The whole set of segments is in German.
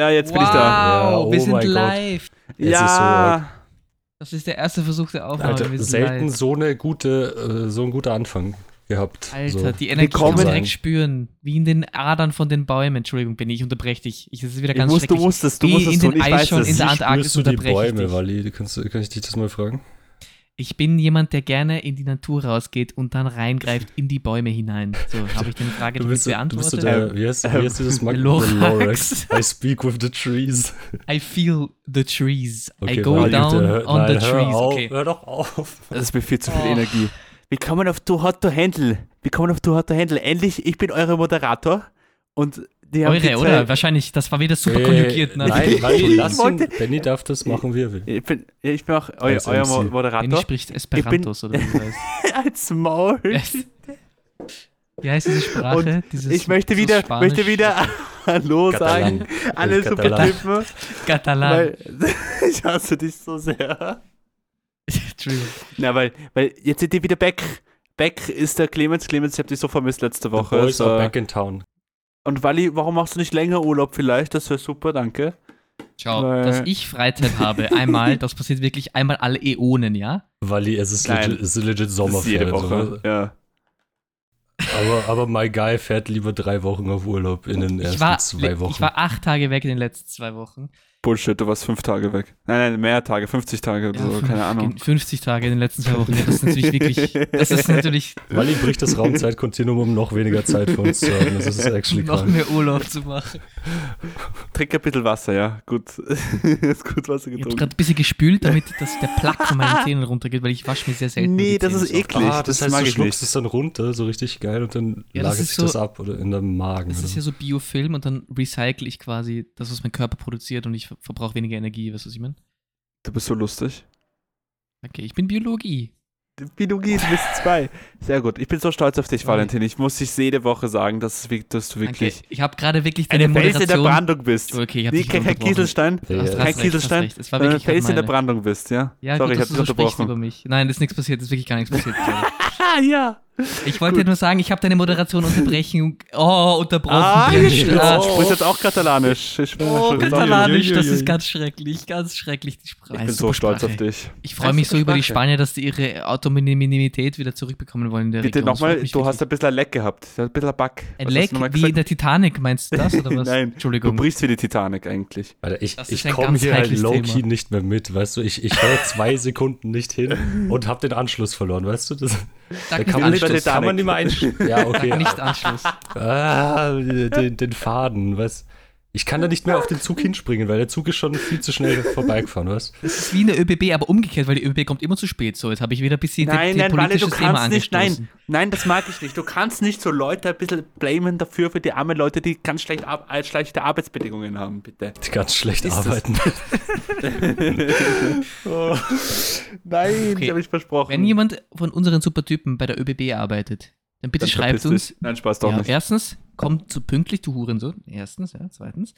Ja, jetzt wow, bin ich da. Ja, oh wir sind live. Es ist ja, Das ist der erste Versuch der Aufnahme. Alter, wir sind selten live. so eine gute, äh, so ein guter Anfang gehabt. Alter, so. die Energie kann man direkt spüren. Wie in den Adern von den Bäumen. Entschuldigung, Benny, ich unterbreche dich. Ich, das ist wieder ich ganz muss, du schrecklich. musstest, du musstest in den ich weiß Eisschollen es. in der Wie Antarktis spürst du die ich Bäume. Wally? Kannst, du- kann ich dich das mal fragen? Ich bin jemand, der gerne in die Natur rausgeht und dann reingreift in die Bäume hinein. So, habe ich deine Frage Du bist, so- du bist beantwortet? der, wie heißt, wie heißt dieses Mag der Lorax. I speak with the trees. I feel the trees. I Okay, go Wally, down bitte, on nein, the hör trees. Auf, Okay. Hör doch auf. Das ist mir viel zu viel Oh. Energie. Willkommen auf Too Hot to Handle. Willkommen auf Too Hot to Handle. Endlich, ich bin eure Moderator. Und Eure, oder? Wahrscheinlich, das war wieder super konjugiert. Ne? Nein, Ich lass ihn. Benny darf das machen, wie er will. Ich bin, ich bin auch eu, euer MC. Moderator. spricht Esperantos, oder wie das heißt. Als Maul. Yes. Wie heißt diese Sprache? Und Dieses, Ich möchte wieder, Spanisch- möchte wieder Hallo Katalan. sagen. Alle super Katalan. Typen. Katalan. Weil, ich hasse dich so sehr. Entschuldigung. Na, weil, weil jetzt sind die wieder back. Back ist der Clemens. Clemens, ich hab dich so vermisst letzte The Woche. boys So. are back in town. Und Wally, warum machst du nicht länger Urlaub vielleicht? Das wäre super, danke. Schau, Weil- dass ich Freizeit habe, einmal, das passiert wirklich einmal alle Äonen, ja? Wally, es ist Nein. legit, es ist legit Sommerferien. jede Woche. Ja. aber, aber my guy fährt lieber drei Wochen auf Urlaub in den ersten war, zwei Wochen. ich war acht Tage weg in den letzten zwei Wochen. Bullshit, du warst fünf Tage weg. Nein, nein, mehr Tage, 50 Tage oder so, fünf- keine Ahnung. 50 Tage in den letzten zwei Wochen. Ja, das ist natürlich wirklich, das ist natürlich Wally bricht das Raumzeitkontinuum, um noch weniger Zeit für uns zu haben. Das ist actually noch krank. mehr Urlaub zu machen. Trink ein bisschen Wasser, ja. Gut. ist gut Wasser Ich habe getrunken. gerade ein bisschen gespült, damit das, der Plack von meinen Zähnen runtergeht, weil ich wasche mir sehr selten. Nee, das ist so eklig. Ah, das, das heißt, mag du ich schluckst es dann runter, so richtig geil, und dann Ja, lagert sich so- das ab oder in deinem Magen. Das oder ist ja so Biofilm und dann recycle ich quasi das, was mein Körper produziert und ich ver- verbrauche weniger Energie, weißt du, was ich meine? Du bist so lustig. Okay, ich bin Biologie. Biologie, du bist zwei. Sehr gut. Ich bin so stolz auf dich. Valentin. Ich muss dich jede Woche sagen, dass, es, wirklich- dass du wirklich Danke. Ich habe gerade wirklich deine eine Fels in der. Brandung bist. Okay, ich habe Nee, dich kein, kein unterbrochen. Kieselstein. Ja, recht, Kein hast Kieselstein. recht. Es war wirklich Fels in der. Brandung bist, ja? Ja, Sorry, gut, ich hab du dich so sprichst über unterbrochen. mich. Nein, ist nichts passiert, ist wirklich gar nichts passiert. ja. Ich wollte nur sagen, ich habe deine Moderation unterbrechen. Oh, unterbrochen. Ah, Mensch. jetzt Ah. sprichst jetzt auch Katalanisch. Ich, bin Oh, Katalanisch, das ist ganz schrecklich, ganz schrecklich, die Sprache. Ich bin so stolz auf dich. Ich freue mich so über die. Spanier, dass die ihre Autonomität wieder zurückbekommen wollen in der Bitte nochmal, du hast ein bisschen ein Leck gehabt. Ein bisschen ein Bug. ein Was Leck du wie in der Titanic, meinst du das oder was? Nein, Du Entschuldigung. brichst wie die Titanic eigentlich. Alter, ich, ich komme hier halt low-key nicht mehr mit, weißt du? Ich, ich höre zwei Sekunden nicht hin und habe den Anschluss verloren, weißt du? Das, da kann man, Anschluss. kann man nicht mehr einstellen. Ja, okay. Nicht Anschluss. Ah, den, den Faden, was? Ich kann da nicht mehr auf den Zug hinspringen, weil der Zug ist schon viel zu schnell vorbeigefahren, was? Das ist wie eine ÖBB, aber umgekehrt, weil die ÖBB kommt immer zu spät. So, jetzt habe ich wieder ein bisschen Nein, die, die nein, Walle, politische du Thema kannst nicht, nein, nein, das mag ich nicht. Du kannst nicht so Leute ein bisschen blamen dafür, für die armen Leute, die ganz schlecht äh, schlechte Arbeitsbedingungen haben, bitte. Die ganz schlecht Ist arbeiten. oh. Nein, Okay. ich habe ich versprochen. Wenn jemand von unseren Supertypen bei der ÖBB arbeitet, dann bitte Dann schreibt uns. dich. Nein, Spaß doch Ja, nicht. erstens, kommt so pünktlich, du Hurensohn. Erstens, ja, zweitens.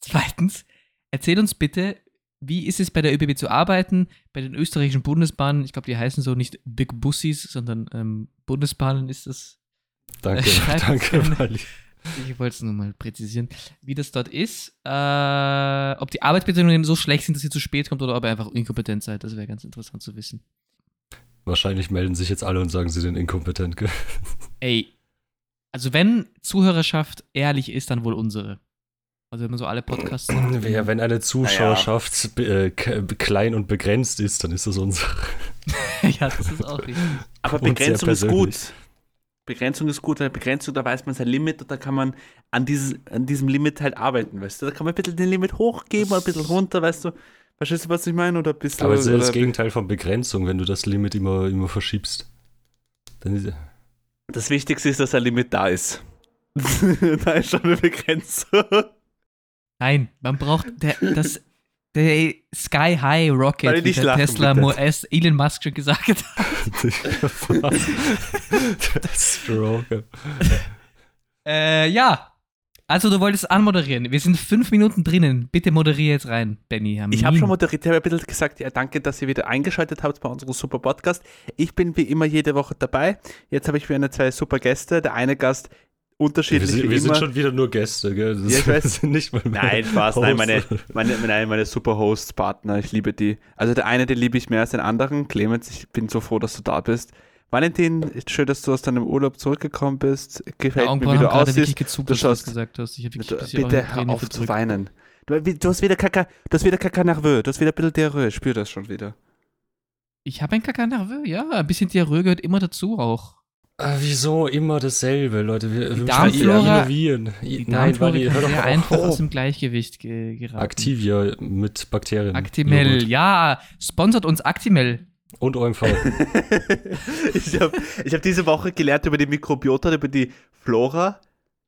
Zweitens, erzähl uns bitte, wie ist es bei der ÖBB zu arbeiten, bei den österreichischen Bundesbahnen, ich glaube, die heißen so nicht Big Bussis, sondern ähm, Bundesbahnen ist das. Danke, uns danke. Wally. Ich wollte es nur mal präzisieren, wie das dort ist. Äh, ob die Arbeitsbedingungen so schlecht sind, dass ihr zu spät kommt oder ob ihr einfach inkompetent seid, das wäre ganz interessant zu wissen. Wahrscheinlich melden sich jetzt alle und sagen, sie sind inkompetent. Ey, also wenn Zuhörerschaft ehrlich ist, dann wohl unsere. Also wenn man so alle Podcasts. Ja, wenn eine Zuschauerschaft äh, k- klein und begrenzt ist, dann ist das unsere. ja, das ist auch richtig. Aber Begrenzung ist gut. Begrenzung ist gut, weil Begrenzung, da weiß man sein Limit und da kann man an, dieses, an diesem Limit halt arbeiten, weißt du? Da kann man ein bisschen den Limit hochgeben, ein bisschen runter, weißt du? Verstehst du, was ich meine? Oder bisschen. Aber es ist ja das Gegenteil von Begrenzung, wenn du das Limit immer, immer verschiebst. Dann ist, Das Wichtigste ist, dass ein Limit da ist. da ist schon eine Begrenzung. Nein, man braucht der, das, der Sky High Rocket, Warte, wie der lachen, Tesla bitte. Mo- S- Elon Musk schon gesagt hat. das Stroke. Äh, ja. Also du wolltest anmoderieren. Wir sind fünf Minuten drinnen. Bitte moderiere jetzt rein, Benny. Ich habe schon moderiert, ich habe ein bisschen gesagt, ja, danke, dass ihr wieder eingeschaltet habt bei unserem super Podcast. Ich bin wie immer jede Woche dabei. Jetzt habe ich wieder zwei super Gäste. Der eine Gast Wir unterschiedliche sind, wir sind schon wieder nur Gäste, gell? Das Ja, ich weiß. sind nicht mal mehr Nein, Spaß, nein, meine, Hosts. meine, nein, meine super Hosts-Partner, ich liebe die. Also der eine, den liebe ich mehr als den anderen. Clemens, ich bin so froh, dass du da bist. Valentin, schön, dass du aus deinem Urlaub zurückgekommen bist. Gefällt Die mir, wie du aussiehst. gezuckt, Du schaust- gesagt hast. Ich wirklich auch Bitte hör auf zu weinen. Du, du hast wieder Kaka, du hast wieder Kaka nervös, du hast wieder ein bisschen Diarrhoe, ich spür das schon wieder. Ich habe ein Kakanerveux, ja. Ein bisschen Diarrhoe gehört immer dazu auch. Ah, wieso immer dasselbe, Leute? Wir, wir müssen Darmflora- innovieren. Die Nein, Darmflora weil kann hör doch einfach auf. aus dem Gleichgewicht ge geraten. Activia mit Bakterien. Actimel, ja, sponsert uns Actimel. Und OMV. ich habe ich hab diese Woche gelernt über die Mikrobiota, über die Flora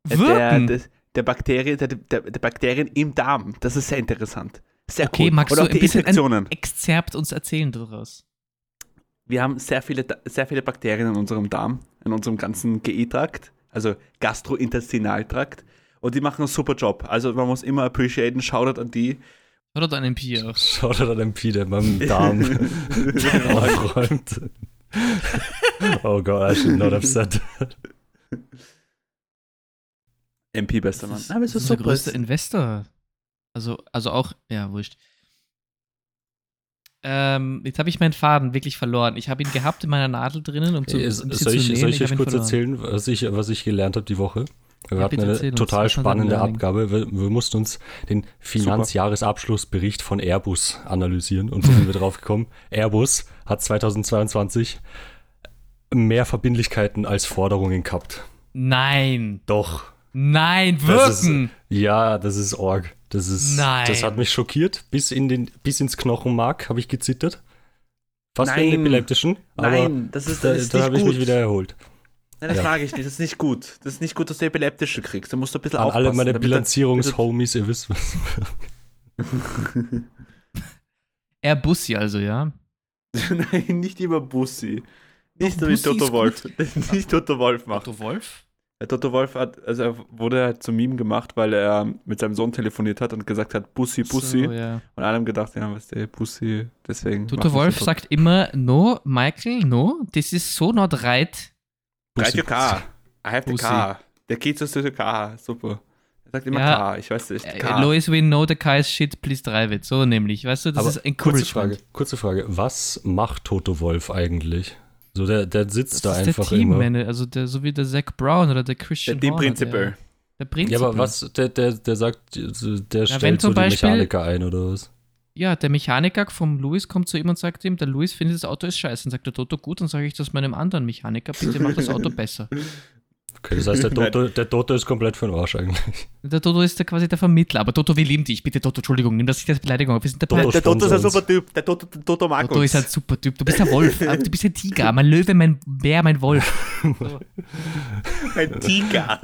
äh, der, der, der, Bakterien, der, der, der Bakterien im Darm. Das ist sehr interessant. Sehr Okay, cool. magst Und du auch ein die bisschen ein- Infektionen. Exzerpt uns erzählen daraus. Wir haben sehr viele, sehr viele Bakterien in unserem Darm, in unserem ganzen GI-Trakt, also Gastrointestinaltrakt. Und die machen einen super Job. Also man muss immer appreciaten, Shoutout an die. Oder dein MP auch. Schaut da den Pi, der meinem Darm aufräumt. oh Gott, I should not have said that. MP bester Mann. Aber es ist ist der größte Investor. Also, also auch, ja, wurscht. Ähm, jetzt habe ich meinen Faden wirklich verloren. Ich habe ihn gehabt in meiner Nadel drinnen, um zu, Ey, ein soll ich, zu nähen. soll ich hab euch kurz verloren. erzählen, was ich, was ich gelernt habe die Woche? Wir hatten eine uns. total spannende? Abgabe. Wir, wir mussten uns den Finanzjahresabschlussbericht von Airbus analysieren und so sind wir drauf gekommen. Airbus hat 2022 mehr Verbindlichkeiten als Forderungen gehabt. Nein, Doch. nein, Das ist- wirken. Ja, das ist Org. Das ist, Nein. das hat mich schockiert. Bis, in den, bis ins Knochenmark habe ich gezittert. Fast wie einen epileptischen. Nein, das ist, da, das ist da nicht habe ich mich wieder erholt. Nein, das Ja. mag ich nicht. Das ist nicht gut. Das ist nicht gut, dass du epileptische kriegst. Da musst du ein bisschen An aufpassen. alle meine Bilanzierungshomies, ihr wisst was. Airbussi also, ja. Nein, nicht über Bussi. Nicht so wie Bussi Toto Wolf. nicht Toto Wolf macht. Otto Wolf? Der Toto Wolf hat, also er wurde halt zu Meme gemacht, weil er mit seinem Sohn telefoniert hat und gesagt hat, Bussi, Bussi. So, ja. Und alle haben gedacht, ja, was der Bussi, deswegen. Toto er Wolf sagt immer, no, Michael, no, this is so not right. Write your car. I have the Bussi. car. Der geht to the car. Super. Er sagt immer Ja. Car. Ich weiß nicht. Äh, Car. Lois, we know the car is shit, please drive it. So nämlich, weißt du, das Aber ist kurze Encouragement. Frage, kurze Frage. Was macht Toto Wolf eigentlich? So, der, der sitzt Das da ist einfach der immer. Teammanager, also der, so wie der Zach Brown oder der Der Christian Team Horner, Principal. Der, der Prinzip. Ja, aber was, der, der, der sagt, der wenn stellt so die Beispiel- Mechaniker ein oder was? Ja, der Mechaniker vom Louis kommt zu ihm und sagt ihm, der Louis findet das Auto ist scheiße. Und sagt der Toto, gut, dann sage ich das meinem anderen Mechaniker, bitte mach das Auto besser. Okay, das heißt, der Toto, der Toto ist komplett für den Arsch eigentlich. Der Toto ist der quasi der Vermittler, aber Toto, wir lieben dich. Bitte, Toto, Entschuldigung, nimm das nicht als Beleidigung auf. Wir sind der Toto Der Toto ist ein super Typ. Der Toto, der Toto mag Toto uns. ist ein super Typ. Du bist der Wolf, du bist ein Tiger, mein Löwe, mein Bär, mein Wolf. ein Tiger.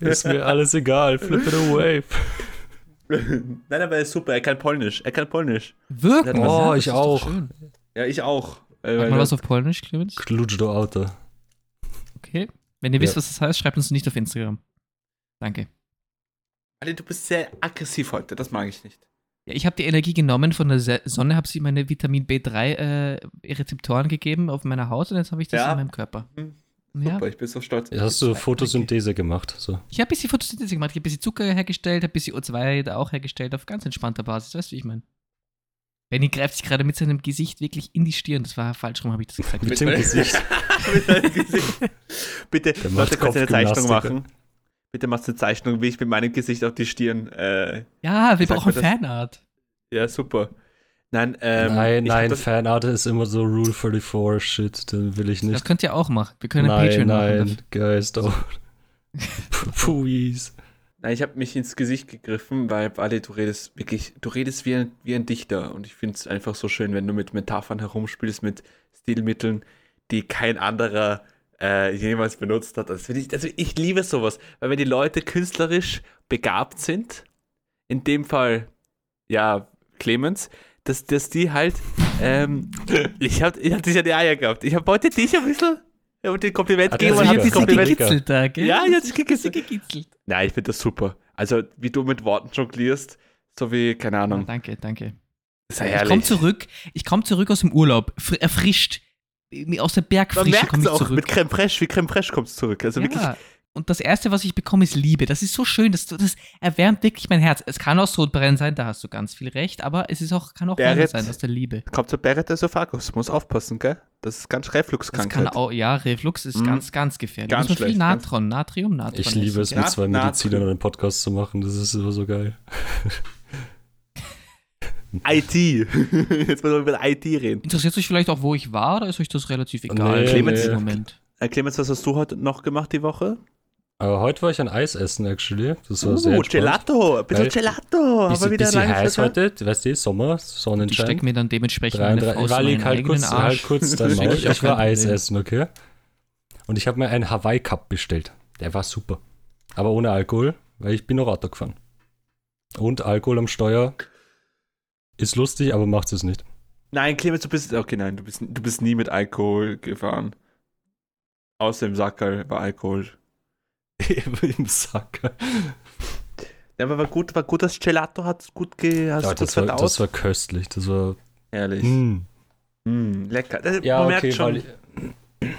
Ist mir alles egal, flip it away. Nein, aber er ist super. Er kann Polnisch. Er kann Polnisch. Wirken. Ja, oh, ich auch. Ja, ich auch. Äh, weil mal was auf Polnisch, Clemens. Klutsch do Auto. Okay. Wenn ihr wisst, Ja. was das heißt, schreibt uns nicht auf Instagram. Danke. Ali, du bist sehr aggressiv heute. Das mag ich nicht. Ja, ich habe die Energie genommen von der Sonne, habe sie meine Vitamin B3 äh, Rezeptoren gegeben auf meiner Haut und jetzt habe ich das Ja. in meinem Körper. Hm, Ja. Super, ich bin so stolz. Jetzt hast du Photosynthese gemacht. So. Ich habe ein bisschen Photosynthese gemacht, ich habe ein bisschen Zucker hergestellt, habe ein bisschen O2 da auch hergestellt, auf ganz entspannter Basis. Weißt du, wie ich meine? Benny greift sich gerade mit seinem Gesicht wirklich in die Stirn. Das war falsch rum, habe ich das gesagt. Mit dem Gesicht. Mit deinem Gesicht. Bitte, Leute, kannst du eine Zeichnung machen? Bitte machst du eine Zeichnung, wie ich mit meinem Gesicht auf die Stirn. Äh, ja, wir brauchen Fanart. ja, super. Nein, ähm, nein, nein, das- Fanart ist immer so Rule 34 Shit, den will ich Das nicht. könnt ihr auch machen. Wir können ein Nein, Patreon nein, machen. Guys, don't. Please. Nein, ich habe mich ins Gesicht gegriffen, weil Ali, du redest wirklich, du redest wie ein, wie ein Dichter und ich finde es einfach so schön, wenn du mit Metaphern herumspielst, mit Stilmitteln, die kein anderer äh, jemals benutzt hat. Das find ich, also ich liebe sowas, weil wenn die Leute künstlerisch begabt sind, in dem Fall, ja, Clemens, dass, dass die halt, ähm, ich habe ich hab dich ja die Eier gehabt. Ich habe heute dich ein bisschen, ich habe dir Kompliment Hat gegeben und das Hat er Kompliment gekitzelt da, gell? Ja, ja, das das gekitzelt. gekitzelt. Nein, ich finde das super. Also, wie du mit Worten jonglierst, so wie, keine Ja, Ahnung. danke, danke. ist ja Ich herrlich. komme zurück, ich komme zurück aus dem Urlaub, fr- erfrischt, aus der Bergfrische merkt komme es ich auch, zurück. mit Creme Fraiche, wie Creme Fraiche kommst du zurück. Also wirklich, ja. Und das Erste, was ich bekomme, ist Liebe. Das ist so schön. Das, das erwärmt wirklich mein Herz. Es kann auch Sodbrennen sein, da hast du ganz viel recht, aber es ist auch, kann auch Beret. Sein aus der Liebe. kommt zur Barrett Esophagus. Muss aufpassen, gell? Das ist ganz Das Refluxkrankheit. kann auch, ja, Reflux ist Mhm. ganz, ganz gefährlich. Ganz Muss man viel Natron, Natrium, Natron. Ich liebe es, mit zwei Medizinern einen Podcast zu machen. Das ist immer so geil. IT. Jetzt wollen wir über IT reden. Interessiert euch vielleicht auch, wo ich war, oder ist euch das relativ egal? Nee, Clemens- im Moment. Äh, Clemens, was hast du heute noch gemacht die Woche? Aber heute war ich ein Eis essen, actually. Das war sehr Uh, entspannt. Gelato. Ein bisschen Weil- Gelato. Bisschen, Aber wieder bisschen heiß Zeit. heute, weißt du, Sommer, Ich Sonnenschein. stecke mir dann dementsprechend meine 33, Faust weil in ich halt kurz, Arsch. halt kurz Maul. Ist auch Ich war Eis essen, okay? Und ich habe mir einen Hawaii Cup bestellt. Der war super. Aber ohne Alkohol, weil ich bin noch Auto gefahren. Und Alkohol am Steuer ist lustig, aber macht es nicht. Nein, Clemens, du bist. Okay, nein, du bist, du bist nie mit Alkohol gefahren. Außer im Sackerl war Alkohol. Im Sack. Ja, aber war gut, war gut, das Gelato hat gut, ge, Ja, gut das, war, verdaut. das war köstlich. Das war. Herrlich. Mm. Mm, lecker. Das, Ja, man okay, merkt schon.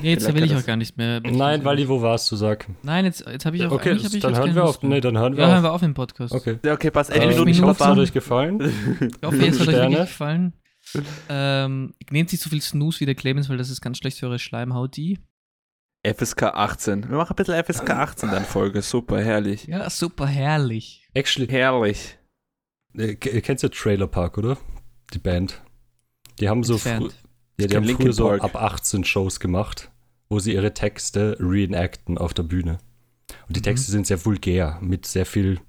Nee, jetzt Lecker will ich auch gar nicht mehr. Nein, Wally, wo warst du, sag? Nein, jetzt, jetzt habe ich auch Okay, hab ich dann hören wir auf. Nee, dann hören wir Ja, hören auf. wir auf im Podcast. Okay. Ja, okay, passt. Eine Ähm, Minute ich hoffe, es hat euch gefallen. Ich hoffe, jetzt hat euch wirklich gefallen. Ähm, nehmt nicht so viel Snooze wie der Clemens, weil das ist ganz schlecht für eure Schleimhaut. Die. FSK 18. Wir machen ein bisschen FSK 18 dann Folge. Super, herrlich. Ja, super herrlich. Actually, Herrlich. äh, k- kennst du Trailer Park, oder? Die Band. Die haben so frü ja, die haben Linkin früher so ab 18 Shows gemacht, wo sie ihre Texte reenacten auf der Bühne. Und die Mhm. Texte sind sehr vulgär, mit sehr viel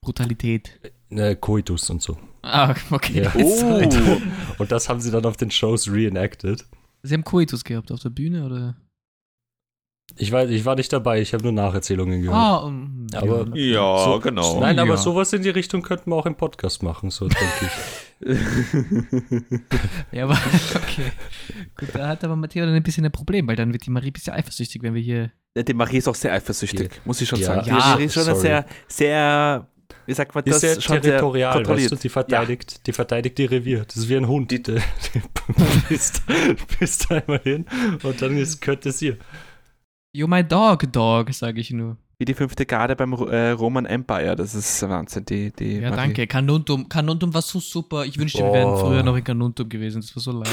Brutalität. äh, Koitus und so. Ah, okay. Ja. Oh. Und das haben sie dann auf den Shows reenacted. Sie haben Koitus gehabt auf der Bühne, oder? Ich, weiß, ich war nicht dabei, ich habe nur Nacherzählungen gehört. Ah, um, Aber- Ja, So- genau. Nein, aber Ja. sowas in die Richtung könnten wir auch im Podcast machen, so denke ich. Ja, aber okay. Gut, da hat aber Matteo dann ein bisschen ein Problem, weil dann wird die Marie ein bisschen eifersüchtig, wenn wir hier. Ja, die Marie ist auch sehr eifersüchtig, muss ich schon Ja. sagen. Die Ja, Marie ist schon sorry. sehr, sehr, wie sagt man Die das? ist sehr territorial, kontrolliert. weißt du, die verteidigt, die verteidigt ihr Revier. Das ist wie ein Hund. Die, die, du bist, bist einmal hin und dann ist, gehört es ihr. You're my dog, dog, sage ich nur. Wie die fünfte Garde beim äh, Roman Empire, das ist Wahnsinn. Die, die Ja, Marie. danke. Kanuntum. Kanuntum war so super. Ich wünschte, wir wären früher noch in Kanuntum gewesen. Das war so leid.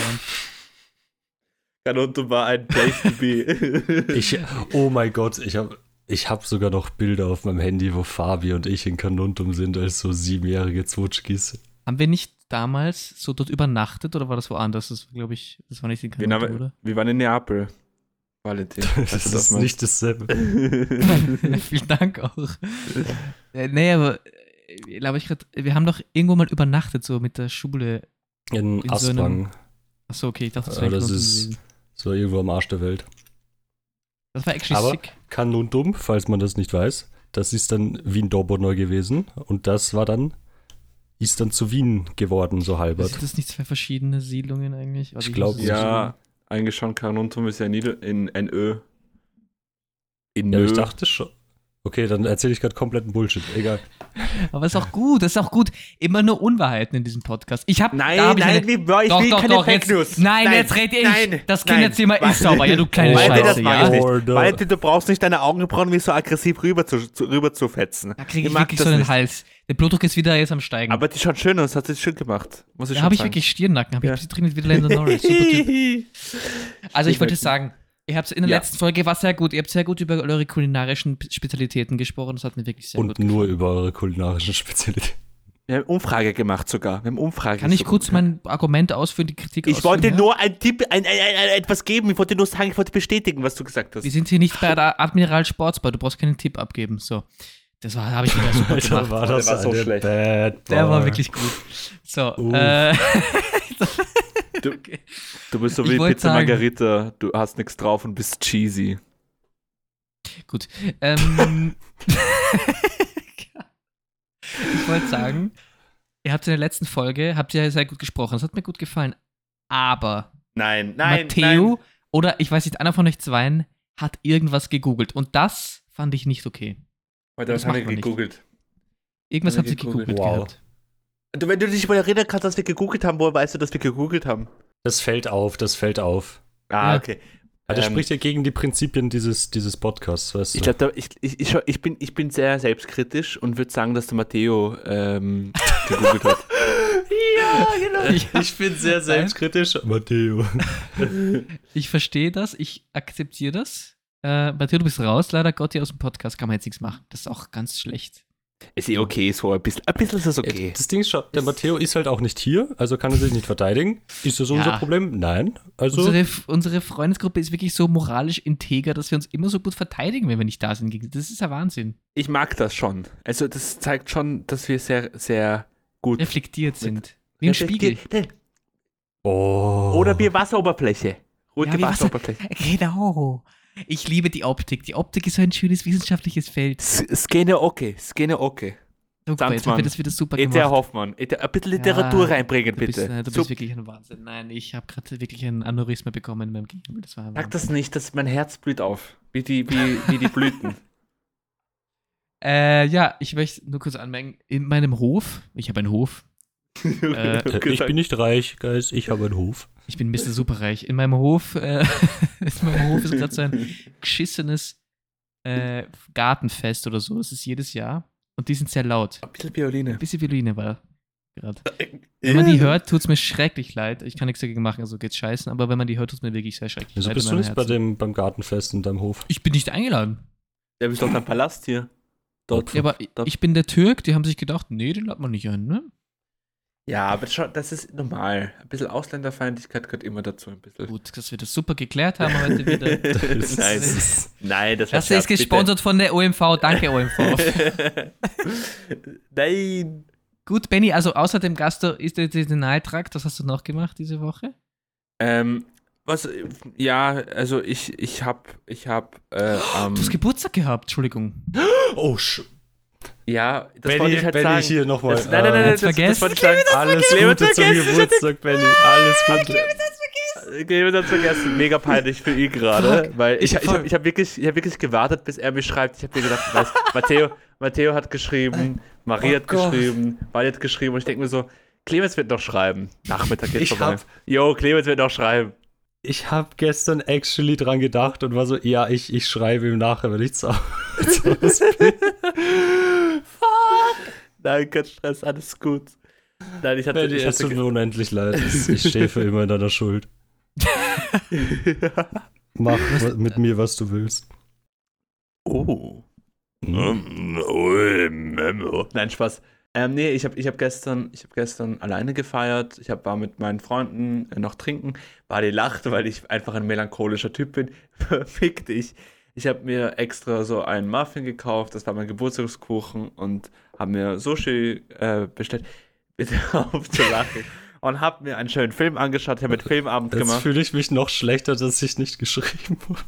Kanuntum war ein Place to be. Ich, oh mein Gott, ich habe ich hab sogar noch Bilder auf meinem Handy, wo Fabi und ich in Kanuntum sind als so siebenjährige Zwutschkis. Haben wir nicht damals so dort übernachtet oder war das woanders? Das glaube ich, das war nicht in wir, Kanuntum, haben, oder? wir waren in Neapel. Valentin. Das Weißt du, ist man- nicht dasselbe. Vielen Dank auch. äh, nee, aber äh, glaube ich gerade, wir haben doch irgendwo mal übernachtet, so mit der Schule. In In so einem- Aspang. Achso, okay, ich dachte, das Ja, wäre in das ist- gewesen. So irgendwo am Arsch der Welt. Das war actually Aber- sick. Kanuntum, falls man das nicht weiß, das ist dann Wien-Doboneu gewesen und das war dann, ist dann zu Wien geworden, so halbert. Sind das nicht zwei verschiedene Siedlungen eigentlich? Also Ich glaub, muss es ja, eigentlich schon Kanuntum ist ja Nieder in NÖ. In Ja, Nö. ich dachte schon. Okay, dann erzähle ich gerade kompletten Bullshit. Egal. Aber ist auch gut, das ist auch gut. Immer nur Unwahrheiten in diesem Podcast. Ich habe Nein, hab ich nein, eine, wie, boah, ich doch, will doch, keine doch, Fake jetzt, News. Nein, jetzt rede ich. Nein, das nein. Kinderzimmer ist sauber. Ja, du kleine Warte, Scheiße. das mach ja? ich nicht. Valentin, du brauchst nicht deine Augenbrauen wie so aggressiv rüber zu, zu, rüber zu fetzen. Da kriege ich mag wirklich so den nicht. Hals. Der Blutdruck ist wieder jetzt am Steigen. Aber die schaut schön aus, hat sie schön gemacht. Muss ich da habe ich wirklich Stirnnacken. Habe Ja. ich ein bisschen dringend wieder Landon Norris. Also ich wollte sagen, ihr habt in der Ja. letzten Folge war sehr gut. Ihr habt sehr gut über eure kulinarischen Spezialitäten gesprochen. Das hat mir wirklich sehr Und gut nur gefallen. über eure kulinarischen Spezialitäten. Wir haben Umfrage gemacht sogar. Wir haben Umfrage. Kann ich so- kurz mein Argument ausführen, die Kritik Ich ausführen? wollte ja? nur ein Tipp, ein, ein, ein, ein, etwas geben. Ich wollte nur sagen, ich wollte bestätigen, was du gesagt hast. Wir sind hier nicht bei der Admiral Sportsbar. Du brauchst keinen Tipp abgeben. So. Das war, habe ich wieder super Alter, gemacht. war das Der war so schlecht. Bad Der war wirklich gut. So, Uh. äh, Du- okay. Du bist so wie Pizza sagen- Margarita. Du hast nichts drauf und bist cheesy. Gut. Ähm, ich wollte sagen, ihr habt in der letzten Folge, habt ihr sehr gut gesprochen. Das hat mir gut gefallen. Aber Nein, nein, Matteo oder ich weiß nicht, einer von euch zweien hat irgendwas gegoogelt. Und das fand ich nicht okay. Warte, Das was haben wir gegoogelt? Irgendwas Hat habt ihr gegoogelt? gegoogelt Wow. gehabt. Du, wenn du dich mal erinnern kannst, dass wir gegoogelt haben, woher weißt du, dass wir gegoogelt haben? Das fällt auf, das fällt auf. Ah, Ja. okay. Ja, das Ähm, spricht ja gegen die Prinzipien dieses, dieses Podcasts, weißt du? Ich glaube, ich, ich, ich, bin, ich bin sehr selbstkritisch und würde sagen, dass der Matteo ähm, gegoogelt hat. ja, genau. Ich- Ich, bin sehr selbstkritisch. Matteo. Ich verstehe das, ich akzeptiere das. Äh, Matteo, du bist raus, leider Gotti aus dem Podcast, kann man jetzt nichts machen. Das ist auch ganz schlecht. Ist eh okay, so ein bisschen. Ein bisschen ist es okay. Das Ding ist schon, der Matteo ist halt auch nicht hier, also kann er sich nicht verteidigen. Ist das unser Ja. Problem? Nein. Also, Unsere, unsere Freundesgruppe ist wirklich so moralisch integer, dass wir uns immer so gut verteidigen, wenn wir nicht da sind. Das ist ja Wahnsinn. Ich mag das schon. Also, das zeigt schon, dass wir sehr, sehr gut. Reflektiert sind. Wie ein Spiegel. oh. Oder wie Wasseroberfläche. Ruhige Ja, wie Wasser- Wasseroberfläche. Genau. Ich liebe die Optik. Die Optik ist so ein schönes wissenschaftliches Feld. Skene okay, Skene okay. Super, jetzt haben wir das wieder super E.T. gemacht. Hoffmann, E.T. ein bisschen Literatur Ja, reinbringen, bist, bitte. äh, du bist wirklich ein Wahnsinn. Nein, ich habe gerade wirklich ein Aneurysma bekommen in meinem Gehirn. Das war sag das nicht, dass mein Herz blüht auf. Wie die, wie, wie die Blüten. Äh, ja, ich möchte nur kurz anmerken, in meinem Hof, ich habe einen Hof, Äh, Äh, ich bin nicht reich, Guys, ich habe einen Hof. ich bin Mr. Superreich. In meinem Hof, äh, in meinem Hof ist gerade so ein geschissenes äh, Gartenfest oder so. Das ist jedes Jahr. Und die sind sehr laut. Ein bisschen Violine. Ein bisschen Violine war gerade. Wenn man die hört, tut es mir schrecklich leid. Ich kann nichts dagegen machen, also geht's scheißen. Aber wenn man die hört, tut es mir wirklich sehr schrecklich Wieso leid. bist in du nicht bei dem, beim Gartenfest in deinem Hof? Ich bin nicht eingeladen. Ja, bist doch dein Palast hier. Dort. Ja, aber Doch. ich bin der Türk, die haben sich gedacht, nee, den lädt man nicht ein, ne? Ja, aber schon, das ist normal. Ein bisschen Ausländerfeindlichkeit gehört immer dazu. Ein bisschen. Gut, dass wir das super geklärt haben heute wieder. Nein, Nein, das Das ist gesponsert von der OMV. Danke, OMV. bitte. Nein. Gut, Benny, also außer dem Gastrointestinaltrakt, was hast du noch gemacht diese Woche? Ähm, was, ja, also ich, ich hab, ich hab, äh, ähm, Du hast Geburtstag gehabt, Entschuldigung. Oh, sch ja, das Benny, wollte ich halt Benny, sagen. hier nochmal. Das, nein, nein, nein, nein, Hat's das, das vergessen? wollte ich sagen. Alles Gute zum vergessen, Geburtstag, Benny. Alles Gute. Clemens hat's vergessen. Mega peinlich für ihn gerade, weil ich, Ich- ich, hab, ich hab wirklich, ich hab wirklich gewartet, bis er mir schreibt. Ich habe mir gedacht, weißt, Matteo, Matteo hat geschrieben, Marie Oh hat Gott. geschrieben, Wally hat geschrieben und ich denke mir so, Clemens wird noch schreiben. Nachmittag geht Ich vorbei. hab- Jo, Clemens wird noch schreiben. Ich habe gestern actually dran gedacht und war so, ja, ich, ich schreibe ihm nachher, wenn ich zu Hause bin. Nein, kein Stress, alles gut. Nein, ich hatte, Benny, ich es hatte tut mir unendlich leid. Ich stehe für immer in deiner Schuld. Mach wa- mit mir, was du willst. Oh. Hm. Nein, Spaß. Ähm, nee, ich habe ich hab gestern, ich hab gestern alleine gefeiert. Ich hab, war mit meinen Freunden äh, noch trinken. Bali lachte, weil ich einfach ein melancholischer Typ bin. Fick dich. Ich habe mir extra so einen Muffin gekauft. Das war mein Geburtstagskuchen. Und habe mir Sushi äh, bestellt. Bitte auf zu lachen. Und habe mir einen schönen Film angeschaut. Ich habe mit Filmabend Jetzt gemacht. fühle ich mich noch schlechter, dass ich nicht geschrieben habe.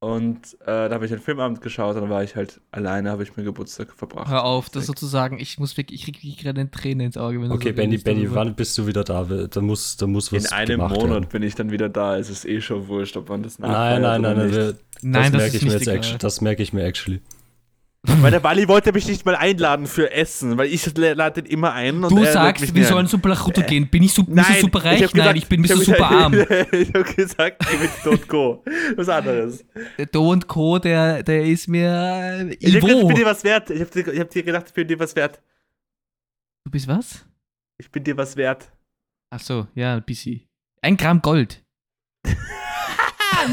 Und äh, da habe ich einen Filmabend geschaut. Und dann war ich halt alleine, habe ich mir Geburtstag verbracht. Hör auf, das sozusagen, ich muss wirklich, ich kriege wirklich gerade eine Träne ins Auge. Wenn du Okay, so Benny, Benny, darüber. wann bist du wieder da? Da muss, da muss was In einem Monat werden. bin ich dann wieder da. Es ist eh schon wurscht, ob man das Nein, nachfeiert nein, oder nein, nein, nicht. wir- Nein, das, merke ich mir jetzt egal. actually. Das merke ich mir actually. Weil der Bali wollte mich nicht mal einladen für Essen, weil ich lade den immer ein. Und Du er sagst, mich wir sollen super Lachuto gehen. Bin ich su Mr. super reich? ich hab Nein, gesagt- ich bin Mr. hab super gesagt- arm. ich habe gesagt, geh mit Don't Go. Was anderes. Der Do und Co., der, der ist mir äh, Ich hab gedacht, ich bin dir was wert. Ich hab, dir- ich hab dir gedacht, ich bin dir was wert. Du bist was? Ich bin dir was wert. Ach so, ja, ein bisschen. Ein Gramm Gold.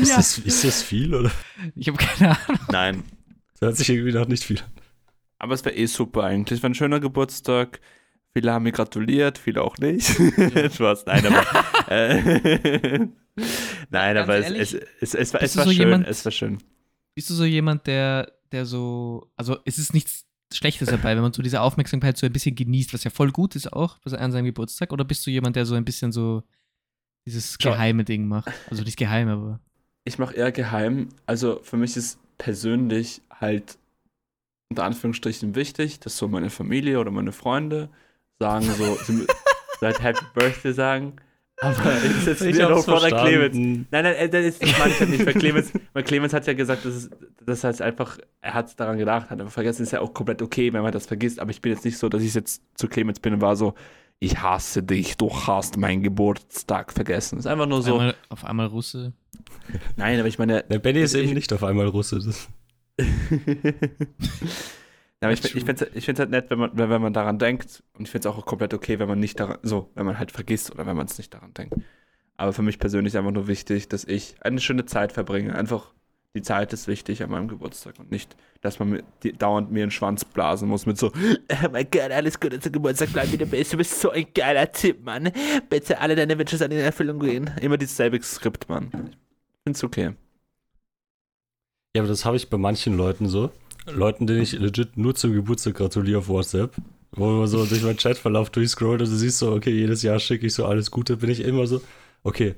Ist, das, ist das viel oder? Ich habe keine Ahnung. Nein. Das hört sich irgendwie noch nicht viel an. Aber es war eh super eigentlich. Es war ein schöner Geburtstag. Viele haben mir gratuliert, viele auch nicht. Spaß, nein, aber. Äh, nein, aber es, ehrlich, es, es, es, war, bist es war so schön. jemand- Es war schön. Bist du so jemand, der, der so, also es ist nichts Schlechtes dabei, wenn man so diese Aufmerksamkeit so ein bisschen genießt, was ja voll gut ist auch an seinem Geburtstag, oder bist du jemand, der so ein bisschen so dieses geheime Ding macht? Also nicht geheim, aber. Ich mache eher geheim. Also für mich ist persönlich halt unter Anführungsstrichen wichtig, dass so meine Familie oder meine Freunde sagen so, seit Happy Birthday sagen. Aber es ist jetzt wieder nur vor der Clemens. Nein, nein, äh, das ist- das meine ich halt nicht. Weil Clemens, weil Clemens hat ja gesagt, das ist, das heißt einfach, er hat daran gedacht, hat aber vergessen, ist ja auch komplett okay, wenn man das vergisst. Aber ich bin jetzt nicht so, dass ich jetzt zu Clemens bin und war so, ich hasse dich, du hast meinen Geburtstag vergessen. Ist einfach nur so. Einmal, auf einmal Russe. Nein, aber ich meine. Der Benny ist ich- eben nicht auf einmal Russe. Das, Ja, aber ich, ich finde es halt nett, wenn man, wenn man daran denkt. Und ich finde es auch komplett okay, wenn man nicht daran, so, wenn man halt vergisst oder wenn man es nicht daran denkt. Aber für mich persönlich ist einfach nur wichtig, dass ich eine schöne Zeit verbringe. Einfach, die Zeit ist wichtig an meinem Geburtstag und nicht, dass man mit, die, dauernd mir einen Schwanz blasen muss mit so, oh mein Gott, alles Gute zum Geburtstag, bleib wieder bist, du bist so ein geiler Typ, Mann. Bitte alle deine Wünsche an in Erfüllung gehen. Immer dasselbe Skript, Mann. Find's okay. ja, aber das habe ich bei manchen Leuten so. Leuten, denen ich legit nur zum Geburtstag gratuliere auf WhatsApp. Wo man so durch meinen Chatverlauf durchscrollt und du siehst so, okay, jedes Jahr schicke ich so alles Gute, bin ich immer so, okay,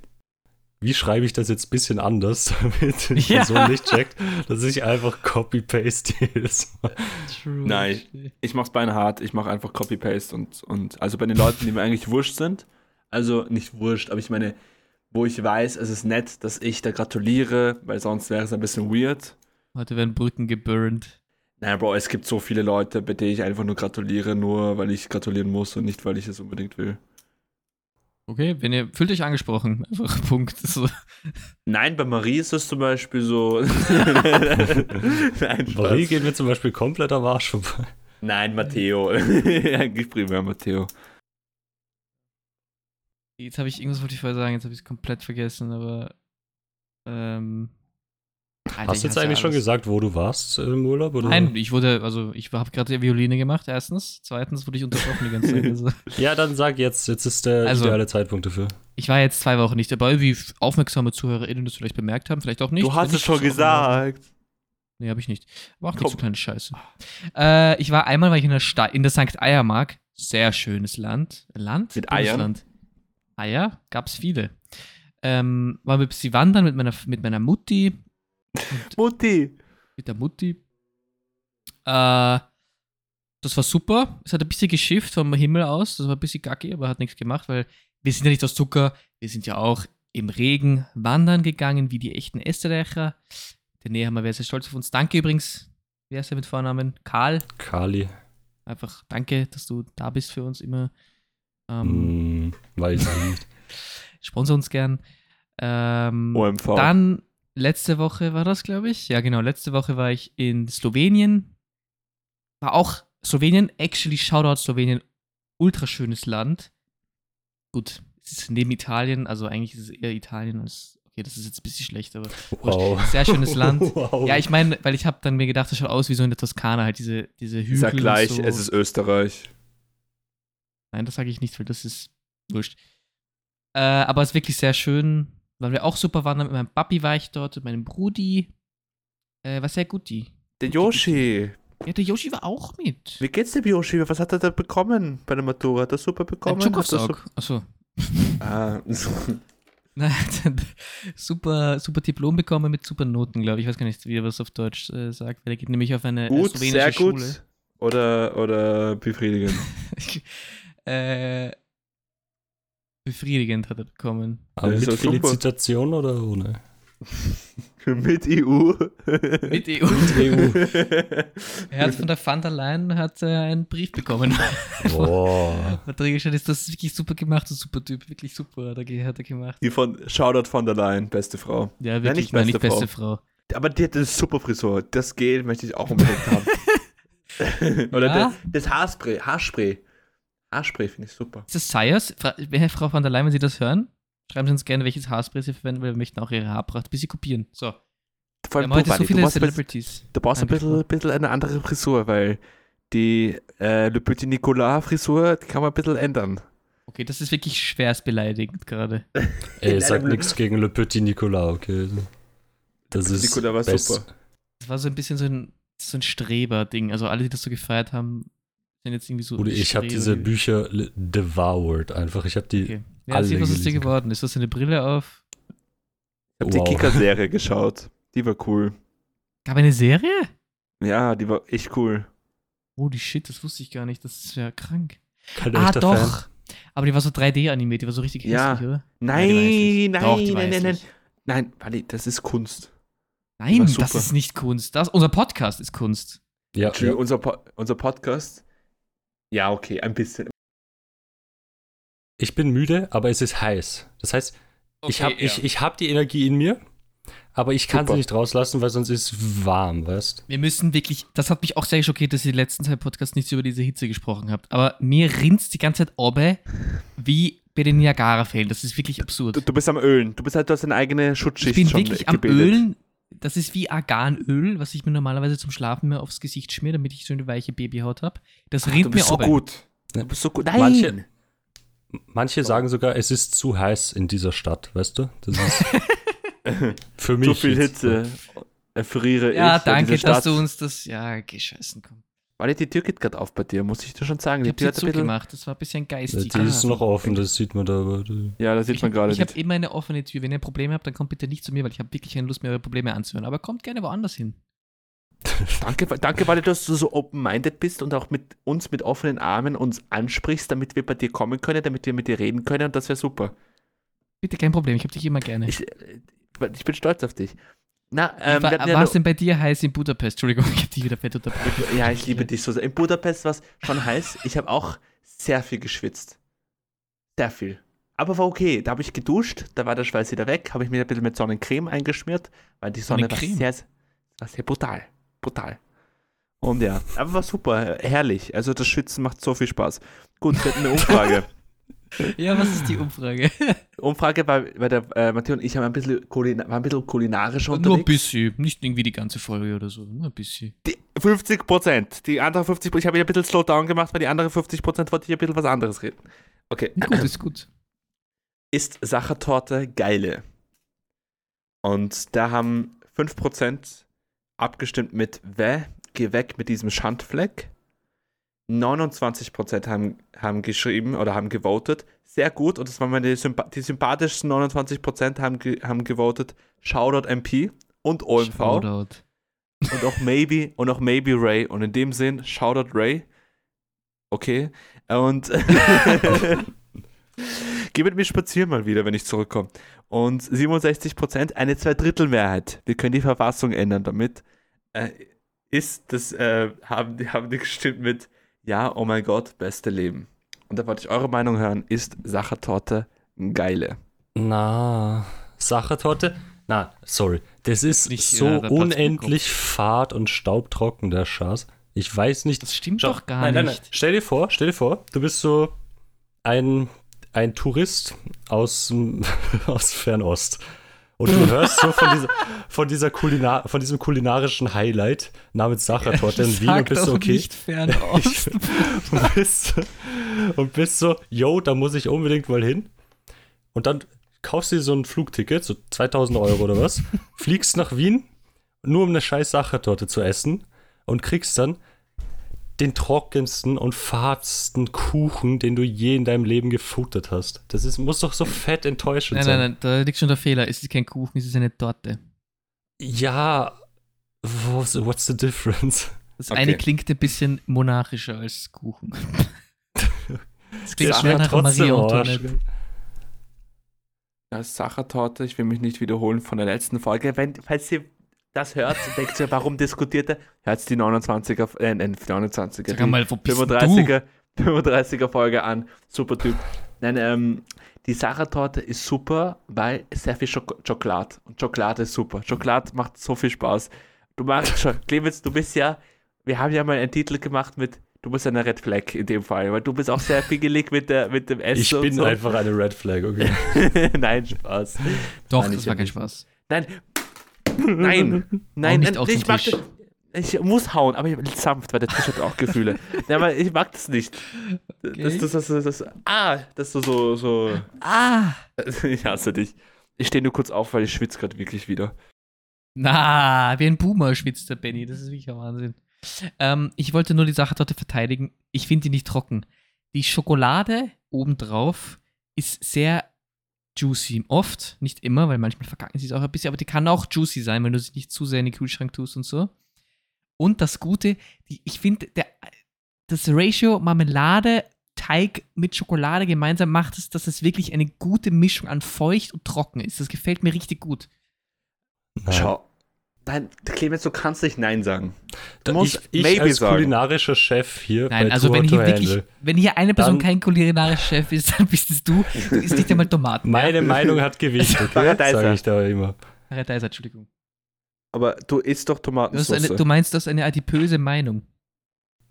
wie schreibe ich das jetzt ein bisschen anders, damit die Ja. Person nicht checkt, dass ich einfach copy-paste jedes Mal. True. Nein. Ich mach's beinahe hart, ich mache einfach Copy-Paste und, und also bei den Leuten, die mir eigentlich wurscht sind, also nicht wurscht, aber ich meine, wo ich weiß, es ist nett, dass ich da gratuliere, weil sonst wäre es ein bisschen weird. Heute werden Brücken geburnt. Naja, Bro, es gibt so viele Leute, bei denen ich einfach nur gratuliere, nur weil ich gratulieren muss und nicht, weil ich es unbedingt will. Okay, wenn ihr fühlt euch angesprochen, einfach Punkt. So. Nein, bei Marie ist es zum Beispiel so. Nein. Marie geht mir zum Beispiel komplett am Arsch vorbei. Nein, Matteo. Eigentlich primär Matteo. Jetzt habe ich irgendwas wollte ich vorher sagen, jetzt habe ich es komplett vergessen, aber ähm, Alter, Hast du jetzt eigentlich schon gesagt, wo du warst äh, im Urlaub? Oder? Nein, ich wurde, also ich habe gerade Violine gemacht, erstens. Zweitens wurde ich unterbrochen die ganze Zeit. Also, Ja, dann sag jetzt, jetzt ist der Also- ideale Zeitpunkt dafür. ich war jetzt zwei Wochen nicht dabei, wie aufmerksame ZuhörerInnen das vielleicht bemerkt haben, vielleicht auch nicht. du hast es schon gesagt. Nee, habe ich nicht. Aber auch nicht so kleine Scheiße. Äh, ich war einmal war ich in der Stadt, in der St. Eiermark. Sehr schönes Land. Land? Mit Eiern? Eier? Gab's viele. Ähm, war mit sie wandern mit meiner, mit meiner Mutti. Mutti. Mit der Mutti. Äh, das war super. Es hat ein bisschen geschifft vom Himmel aus. Das war ein bisschen gackig, aber hat nichts gemacht, weil wir sind ja nicht aus Zucker. Wir sind ja auch im Regen wandern gegangen, wie die echten Österreicher. Der Nähe haben wir, sehr stolz auf uns. Danke übrigens. Wer ist der mit Vornamen? Karl. Kali. Einfach danke, dass du da bist für uns immer. Ähm, Hm, weiß ich nicht. Sponsor uns gern. Ähm, OMV. Dann letzte Woche war das, glaube ich. Ja, genau. Letzte Woche war ich in Slowenien. War auch Slowenien, actually Shoutout Slowenien, ultra schönes Land. Gut, es ist neben Italien, also eigentlich ist es eher Italien als. Okay, das ist jetzt ein bisschen schlecht, aber. Wow. Sehr schönes Land. Wow. Ja, ich meine, weil ich habe dann mir gedacht, das schaut aus wie so in der Toskana, halt diese, diese Hügel. Ich sag gleich, so. es ist Österreich. Nein, das sage ich nicht, weil das ist wurscht. Äh, aber es ist wirklich sehr schön. Waren wir auch super wandern. Mit meinem Papi war ich dort, mit meinem Brudi. Äh, war sehr gut, die. Der Yoshi. Ja, der Yoshi war auch mit. Wie geht's dem Yoshi? Was hat er da bekommen bei der Matura? Hat er super bekommen? Ein Schokosock. Achso. so- Ah, super, super Diplom bekommen mit super Noten, glaube ich. Ich weiß gar nicht, wie er was auf Deutsch äh, sagt, weil er geht nämlich auf eine äh, gut, slowenische sehr gut. Schule. Oder, oder befriedigend. äh, befriedigend hat er bekommen. Aber mit super. Felicitation oder ohne? Mit EU. Mit EU. EU. Er hat von der Van der Leyen hat, äh, einen Brief bekommen. Boah. Hat drin gestanden, ist das wirklich super gemacht, so super Typ, wirklich super hat er, hat er gemacht. Die von Shoutout von der Leyen, beste Frau. Ja, nicht wirklich, nein, nicht beste beste Frau. Aber die hat eine super Frisur. Das Gel möchte ich auch unbedingt haben. Oder Ja? das, das Haarspray. Haarspray. Haarspray finde ich super. Ist das Sayers? Frau van der Leyen, wenn Sie das hören, schreiben Sie uns gerne, welches Haarspray Sie verwenden, weil wir möchten auch Ihre Haarpracht ein bisschen kopieren. So, Vor wir allem haben heute du, so Buddy, du viele bisschen- Celebrities. du brauchst ein bisschen, bisschen eine andere Frisur, weil die äh, Le Petit Nicolas Frisur, die kann man ein bisschen ändern. Okay, das ist wirklich schwerst beleidigend gerade. Ey, sag nichts gegen Le Petit Nicolas, okay? Das Petit ist Nicolas war best- super. Das war so ein bisschen so ein, so ein Streber-Ding. Also alle, die das so gefeiert haben, sind jetzt irgendwie so. Bruder, ich habe diese. Bücher devoured einfach. Ich habe die. Okay. Ja, alle sieh, was ist dir geworden? Ist das eine Brille auf? Ich habe die Wow. Kicker-Serie geschaut. Die war cool. Gab eine Serie? Ja, die war echt cool. Holy shit, das wusste ich gar nicht. Das ist ja krank. Kein Ah, doch. Fan. Aber die war so 3D animiert, die war so richtig Ja. hässlich, oder? Nein, die nein. Doch, die nein, nein, nein. Nein, Wally, das ist Kunst. Nein, das ist nicht Kunst. Das, unser Podcast ist Kunst. Ja, ja. Unser, Po- unser Podcast. Ja, okay, ein bisschen. ich bin müde, aber es ist heiß. Das heißt, ich Okay, habe ja. ich, ich hab die Energie in mir, aber ich kann Super. sie nicht rauslassen, weil sonst ist es warm, weißt Wir müssen wirklich, das hat mich auch sehr schockiert, dass ihr die letzten zwei Podcasts nicht über diese Hitze gesprochen habt. Aber mir rinnt die ganze Zeit obe wie bei den Niagara-Fällen. Das ist wirklich absurd. Du, du bist am Ölen. Du bist halt, du hast eine eigene Schutzschicht Ich bin schon wirklich am gebildet. Ölen. Das ist wie Arganöl, was ich mir normalerweise zum Schlafen mir aufs Gesicht schmier, damit ich so eine weiche Babyhaut habe. Das Du rinnt mir bist so obe. gut. Ja. Du bist so gut. Nein! Manche- Manche sagen sogar, es ist zu heiß in dieser Stadt, weißt du? Das ist für mich. Zu viel Hitze. Erfriere Ja, ich. weil danke, dass du uns das. Ja, gescheißen komm. Warte, die Tür geht gerade auf bei dir, muss ich dir schon sagen. Ich Die Tür sie hat ein bisschen. zugemacht, das war ein bisschen Ja, geistig. die ist Ah. noch offen, das sieht man da. Aber Ja, da sieht Ich, man gerade. ich habe immer eine offene Tür. Wenn ihr Probleme habt, dann kommt bitte nicht zu mir, weil ich habe wirklich keine Lust mehr, eure Probleme anzuhören. Aber kommt gerne woanders hin. Danke, danke, weil dass du so open-minded bist und auch mit uns mit offenen Armen uns ansprichst, damit wir bei dir kommen können, damit wir mit dir reden können und das wäre super. Bitte kein Problem, ich habe dich immer gerne. Ich, äh, ich bin stolz auf dich. Na, ähm, War ja noch- denn bei dir heiß in Budapest? Entschuldigung, ich habe dich wieder fett unterbrochen. ja, ich liebe dich so sehr. In Budapest war es schon heiß. Ich habe auch sehr viel geschwitzt. Sehr viel. Aber war okay. Da habe ich geduscht, da war der Schweiß wieder weg, habe ich mir ein bisschen mit Sonnencreme eingeschmiert, weil die Sonne war sehr, war sehr brutal. Brutal. Und ja, aber war super, herrlich. Also das Schwitzen macht so viel Spaß. Gut, wir hatten eine Umfrage. Ja, was ist die Umfrage? Umfrage war, weil der äh, Matteo und ich haben ein bisschen, Kulina waren ein bisschen kulinarisch Nur ein unterwegs. bisschen, nicht irgendwie die ganze Folge oder so. Nur ein bisschen. Die 50 Prozent. Die anderen 50% ich habe ja ein bisschen Slowdown gemacht, weil die anderen 50 Prozent wollte ich ein bisschen was anderes reden. Okay. Gut, ist gut. Ist Sachertorte geile? Und da haben 5% abgestimmt mit Weh, geh weg mit diesem Schandfleck. 29% haben, haben geschrieben oder haben gewotet. Sehr gut. Und das waren meine Sympa die sympathischsten 29% haben, ge haben gewotet. Shoutout MP und OMV. Shoutout. Und auch Maybe und auch Maybe Ray. Und in dem Sinn, Shoutout Ray. Okay. Und geh mit mir spazieren mal wieder, wenn ich zurückkomme. Und 67%, eine Zweidrittelmehrheit. Wir können die Verfassung ändern damit. Äh, ist das, äh, haben, haben die gestimmt mit Ja, oh mein Gott, beste Leben. Und da wollte ich eure Meinung hören. Ist Sachertorte geile? Na, Sachertorte? Na, sorry. Das ist Nicht, so mein unendlich fad und staubtrocken, der Schaß. Ich weiß nicht. Das stimmt Schau, doch gar nein, nicht. Nein, nein. Stell dir vor, stell dir vor, du bist so ein, ein Tourist aus, dem- aus Fernost. Und du hörst so von, dieser, von, dieser Kulinar, von diesem kulinarischen Highlight namens Sachertorte in Wien und bist so, okay. nicht Fernost. und, bist, und bist so, yo, da muss ich unbedingt mal hin. Und dann kaufst du dir so ein Flugticket, so 2000 Euro oder was, fliegst nach Wien, nur um eine scheiß Sachertorte zu essen und kriegst dann den trockensten und fadsten Kuchen, den du je in deinem Leben gefuttert hast. Das ist, muss doch so fett enttäuschend nein, sein. nein, nein, da liegt schon der Fehler. Es ist kein Kuchen, es ist eine Torte. Ja, what's, what's the difference? Das Okay. eine klingt ein bisschen monarchischer als Kuchen. Das klingt schwer schmeckt nach Maria. Antoinette. Ja, Sachertorte, ich will mich nicht wiederholen von der letzten Folge. Wenn, falls ihr das hört, denkt ihr, warum diskutiert er? Hört die 29er, äh, nein, 29er, Sag die mal, wo bist denn du? 35er, 35er Folge an. Super Typ. Nein, ähm, die Sachertorte ist super, weil sehr viel Schok Schokolade. Und Schokolade ist super. Schokolade macht so viel Spaß. Du machst schon, Clemens, du bist ja, wir haben ja mal einen Titel gemacht mit, du bist eine Red Flag in dem Fall, weil du bist auch sehr pingelig mit, der, mit dem Essen Ich und bin so. einfach eine Red Flag, okay. Nein, Spaß. Doch, Nein, das ich war kein Spaß. Nein, nein, nein, nicht auf ich den mag Tisch. das. Ich muss hauen, aber ich sanft, weil der Tisch hat auch Gefühle. ja, aber ich mag das nicht. Das, das, das, das, das, ah, dass du so, so. Ah! ich hasse dich. Ich stehe nur kurz auf, weil ich schwitze gerade wirklich wieder. Na, wie ein Boomer schwitzt der Benny. Das ist wirklich ein Wahnsinn. Ähm, ich wollte nur die Sachertorte verteidigen. Ich finde die nicht trocken. Die Schokolade obendrauf ist sehr juicy. Oft, nicht immer, weil manchmal verkacken sie es auch ein bisschen, aber die kann auch juicy sein, wenn du sie nicht zu sehr in den Kühlschrank tust und so. Und das Gute, die, ich finde, das Ratio Marmelade, Teig mit Schokolade gemeinsam macht es, dass es wirklich eine gute Mischung an feucht und trocken ist. Das gefällt mir richtig gut. Nein. Schau. Nein, Clemens, du kannst nicht Nein sagen. Du musst ich, ich maybe als sagen. kulinarischer Chef hier Nein, bei also wenn hier wirklich, wenn hier eine Person kein kulinarischer Chef ist, dann bist es du. Du isst nicht einmal Tomaten. Meine Meinung hat Gewicht, okay? Sage ich da immer. Paradeiser, Entschuldigung. Aber du isst doch Du, Tomatensauce. eine, du meinst, das ist eine adipöse Meinung.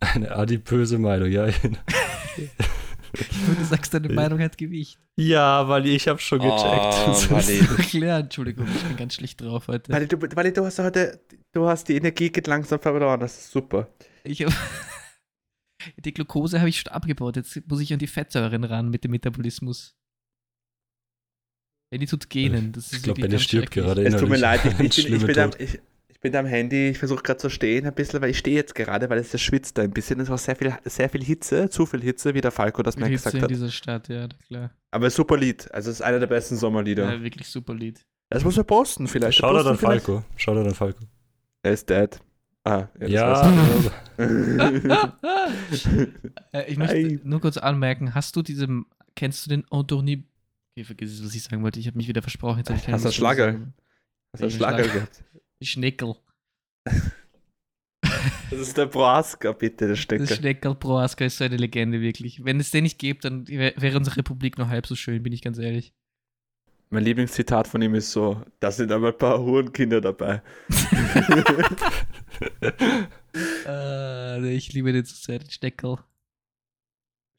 Eine adipöse Meinung, ja. Du sagst, deine Meinung hat Gewicht. Ja, weil ich habe schon gecheckt. Oh, Das ist- Wally. Klar, Entschuldigung, ich bin ganz schlecht drauf heute. Weil du, weil du hast heute, du hast die Energie geht langsam verloren, das ist super. Ich hab, die Glucose habe ich schon abgebaut. Jetzt muss ich an die Fettsäuren ran mit dem Metabolismus. Benny tut gähnen. Das ist Ich glaube, wirklich Benny stirbt gerade Es tut mir leid, innerlich. ich, ich, bin, ich, bin am, ich, ich bin am Handy, ich versuche gerade zu stehen ein bisschen, weil ich stehe jetzt gerade, weil es ja schwitzt da ein bisschen. Es war sehr viel, sehr viel Hitze, zu viel Hitze, wie der Falco das mir gesagt in hat. dieser Stadt, ja, klar. Aber super Lied, also es ist einer der besten Sommerlieder. Ja, wirklich super Lied. Das muss man posten vielleicht. Schau da dann vielleicht. Falco. Schau da dann Falco. Er ist dead. Ah, Ja, war's. Äh, ich möchte Ei. nur kurz anmerken, hast du diese, kennst du den Anthony, okay, vergiss es, was ich sagen wollte, ich habe mich wieder versprochen. Jetzt ich Hast du einen Schlager? Hast du einen Ich Schlager schlag- gehabt? Schneckel. Das ist der Proaska, bitte, der Stecker. Schneckel Proaska ist so eine Legende, wirklich. Wenn es den nicht gibt, dann wär- wäre unsere Republik noch halb so schön, bin ich ganz ehrlich. Mein Lieblingszitat von ihm ist so: Da sind aber ein paar Hurenkinder dabei. Äh, ich liebe den zu sehr, den Steckel.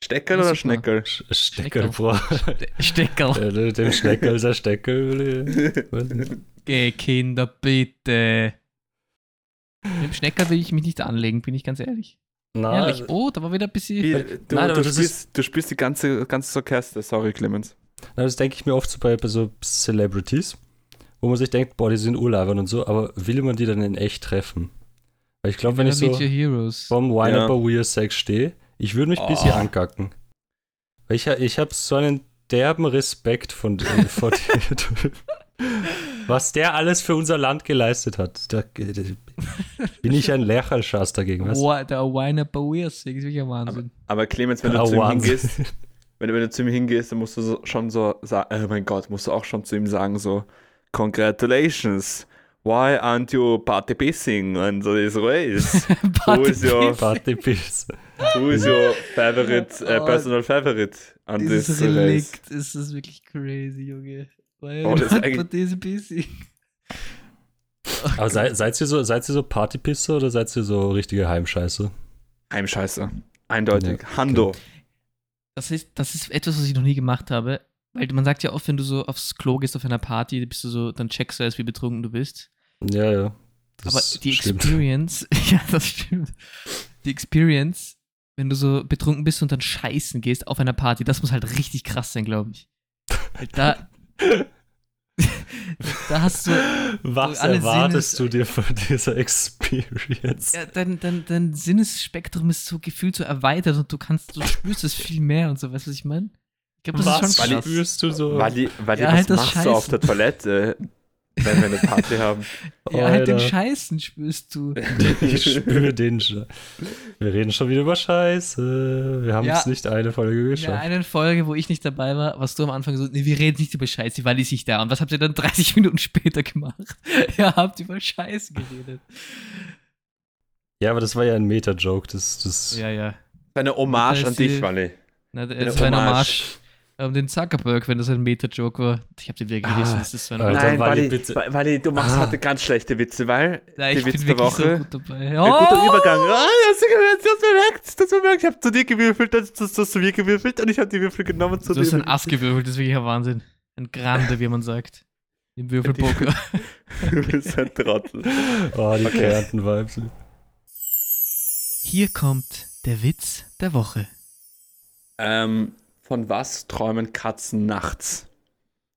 Steckel Ja, oder super. Schneckel? Sch- Steckel, Bro. Steckel. Äh, Dem Steckel ist ein Steckel. Geh, Kinder, bitte. Mit dem Schneckel will ich mich nicht anlegen, bin ich ganz ehrlich. Na, Ehrlich. Oh, da war wieder ein bisschen. Wie, du, Nein, du, spielst, du spielst die ganze, ganze Orchester, sorry Clemens. na, das denke ich mir oft so bei, bei so Celebrities, wo man sich denkt, boah, die sind Urlaubern und so, aber will man die dann in echt treffen? Weil ich glaube, wenn ich so vom Wine Ja. Up a Weird Sex stehe, ich würde mich ein bisschen Oh. ankacken. Weil ich, ha- ich habe so einen derben Respekt von, vor dir. Was der alles für unser Land geleistet hat. Da, da bin ich ein Lächerlschaß dagegen. Was? Der Wine Up ist wirklich ein Wahnsinn. Aber Clemens, wenn du Ah, zu ihm hingehst, wenn, du- wenn du zu ihm hingehst, dann musst du so, schon so sagen, oh mein Gott, musst du auch schon zu ihm sagen, so, Congratulations, why aren't you party pissing on this race? Who is your, Partypiss. who is your favorite, uh, Oh, personal favorite on Dieses this race? Relikt ist das wirklich crazy, Junge. Weil Oh, das ist diese bisschen. Aber sei, seid ihr so, seid ihr so Partypisser oder seid ihr so richtige Heimscheiße? Heimscheiße. Eindeutig. Ja, Hando. Das ist, das ist etwas, was ich noch nie gemacht habe. Weil man sagt ja oft, wenn du so aufs Klo gehst auf einer Party, bist du so, dann checkst du erst, wie betrunken du bist. Ja, ja. Das Aber die stimmt. Experience, ja, das stimmt. Die Experience, wenn du so betrunken bist und dann scheißen gehst auf einer Party, das muss halt richtig krass sein, glaube ich. Weil Da, da hast du, Was erwartest du dir von dieser Experience? ja, dein, dein, dein Sinnesspektrum ist so gefühlt so erweitert und du kannst, du spürst es viel mehr und so, weißt du, was ich meine? Ich glaube, das Was ist schon krass. spürst du so? Wally, Wally Ja, was halt das machst du auf der Toilette, wenn wir eine Party haben? Ja, halt den Alter. Scheißen spürst du. Ich spüre den schon. Wir reden schon wieder über Scheiße. Wir haben Ja. es nicht eine Folge In der geschafft. einen Folge, wo ich nicht dabei war, warst du am Anfang so, nee, wir reden nicht über Scheiße, weil ich nicht da. Und was habt ihr dann 30 Minuten später gemacht? Ihr habt über Scheiße geredet. Ja, aber das war ja ein Meta-Joke. Das, das, Ja, ja. Eine Hommage an Das ist dich, Wally. Na, Eine das war ein Hommage. Um den Zuckerberg, wenn das ein Meta-Joke war. Ich hab den wieder gerissen. Ah, das ist so ein Alter, Nein, Wally, Wally, Wally, du machst Ah. heute ganz schlechte Witze, weil ja, die ich Witz bin der wirklich so Woche. gut dabei. Ein guter Oh! Übergang. Ah, das hast du bemerkt, das hast du bemerkt. Ich habe zu dir gewürfelt, dann hast du zu mir gewürfelt und ich habe die Würfel genommen zu Du hast dir. ein Ass gewürfelt, das ist wirklich ein Wahnsinn. Ein Grande, wie man sagt. Im Würfelpoker. Du bist ein Trottel. Oh, die Okay. Kärnten-Vibes. Hier kommt der Witz der Woche. Ähm, von was träumen Katzen nachts?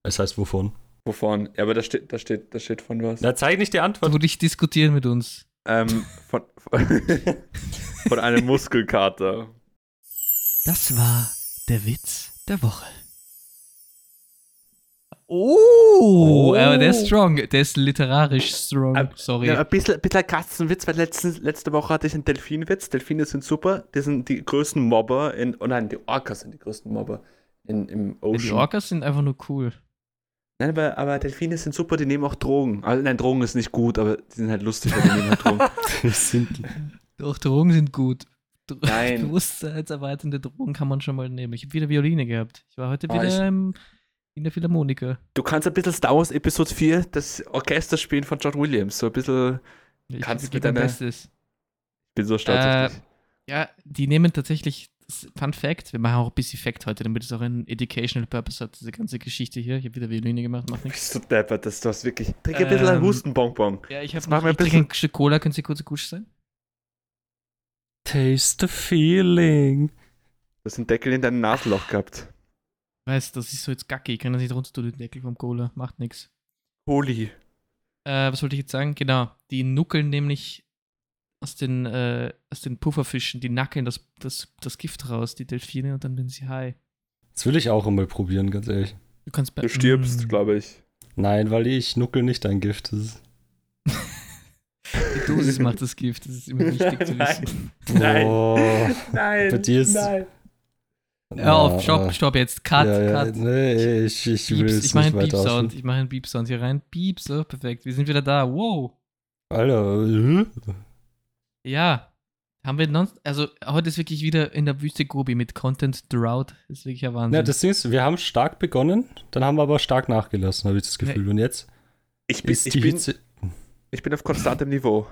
Das heißt, wovon? Wovon? Ja, aber da steht, da steht, da steht von was. Na, zeig nicht die Antwort. Du dich diskutieren mit uns. Ähm, von, von, von einem Muskelkater. Das war der Witz der Woche. Oh, Oh. aber der ist strong. Der ist literarisch strong. Sorry. Ja, ein bisschen, ein bisschen Katzenwitz, weil letzten, letzte Woche hatte ich einen Delfinwitz. Delfine sind super. Die sind die größten Mobber in. Oh nein, die Orcas sind die größten Mobber in, im die Ocean. Orcas sind einfach nur cool. Nein, aber, aber Delfine sind super, die nehmen auch Drogen. Also, nein, Drogen ist nicht gut, aber die sind halt lustig, weil die nehmen halt Drogen. Die sind Doch, Drogen sind gut. Nein. Bewusstseinserweiternde Drogen kann man schon mal nehmen. Ich habe wieder Violine gehabt. Ich war heute Oh, wieder ich- im, in der Philharmoniker. Du kannst ein bisschen Star Wars Episode 4, das Orchester spielen von John Williams. So ein bisschen, Ich Kannst mit deiner- Bestes. ich bin so stolz Äh, auf dich. Ja, die nehmen tatsächlich, das Fun Fact, wir machen auch ein bisschen Fact heute, damit es auch einen Educational Purpose hat, diese ganze Geschichte hier. Ich habe wieder Violine gemacht, macht nichts. Bist du deppert, dass du hast wirklich. Trink ein bisschen Ähm, ein Hustenbonbon. Ja, ich habe ein trinke ein Stück Cola, können Sie kurz Kusch sein? Taste the feeling. Du hast einen Deckel in deinem Nasenloch gehabt. Weißt, das ist so jetzt gacki, ich kann das nicht runter tun, den Deckel vom Cola, macht nichts. Holy. Äh, was wollte ich jetzt sagen? Genau, die nuckeln nämlich aus den, äh, aus den Pufferfischen, die nackeln das, das, das Gift raus, die Delfine, und dann sind sie high. Das will ich auch einmal probieren, ganz ehrlich. Du kannst bei Du stirbst, Mm. glaube ich. Nein, weil ich nuckel nicht dein Gift. Das ist Die Dosis macht das Gift, das ist immer wichtig zu Nein. wissen. Nein. Oh. Nein. Bei dir ist- Nein. Hör auf, stopp, stopp jetzt, cut, ja, ja, cut. Nee, ich, ich will Pieps, es ich mache nicht einen weiter Beep-Sound, ausführen. ich mache einen Beep-Sound hier rein. Beep, so, perfekt, wir sind wieder da, wow. Alter, äh? Ja, haben wir non also heute ist wirklich wieder in der Wüste Gobi mit Content Drought, ist wirklich ein Wahnsinn. ja, das Ding ist, wir haben stark begonnen, dann haben wir aber stark nachgelassen, habe ich das Gefühl. Und jetzt Ich bin, ist ich, die bin, Hitze. ich bin auf konstantem Niveau.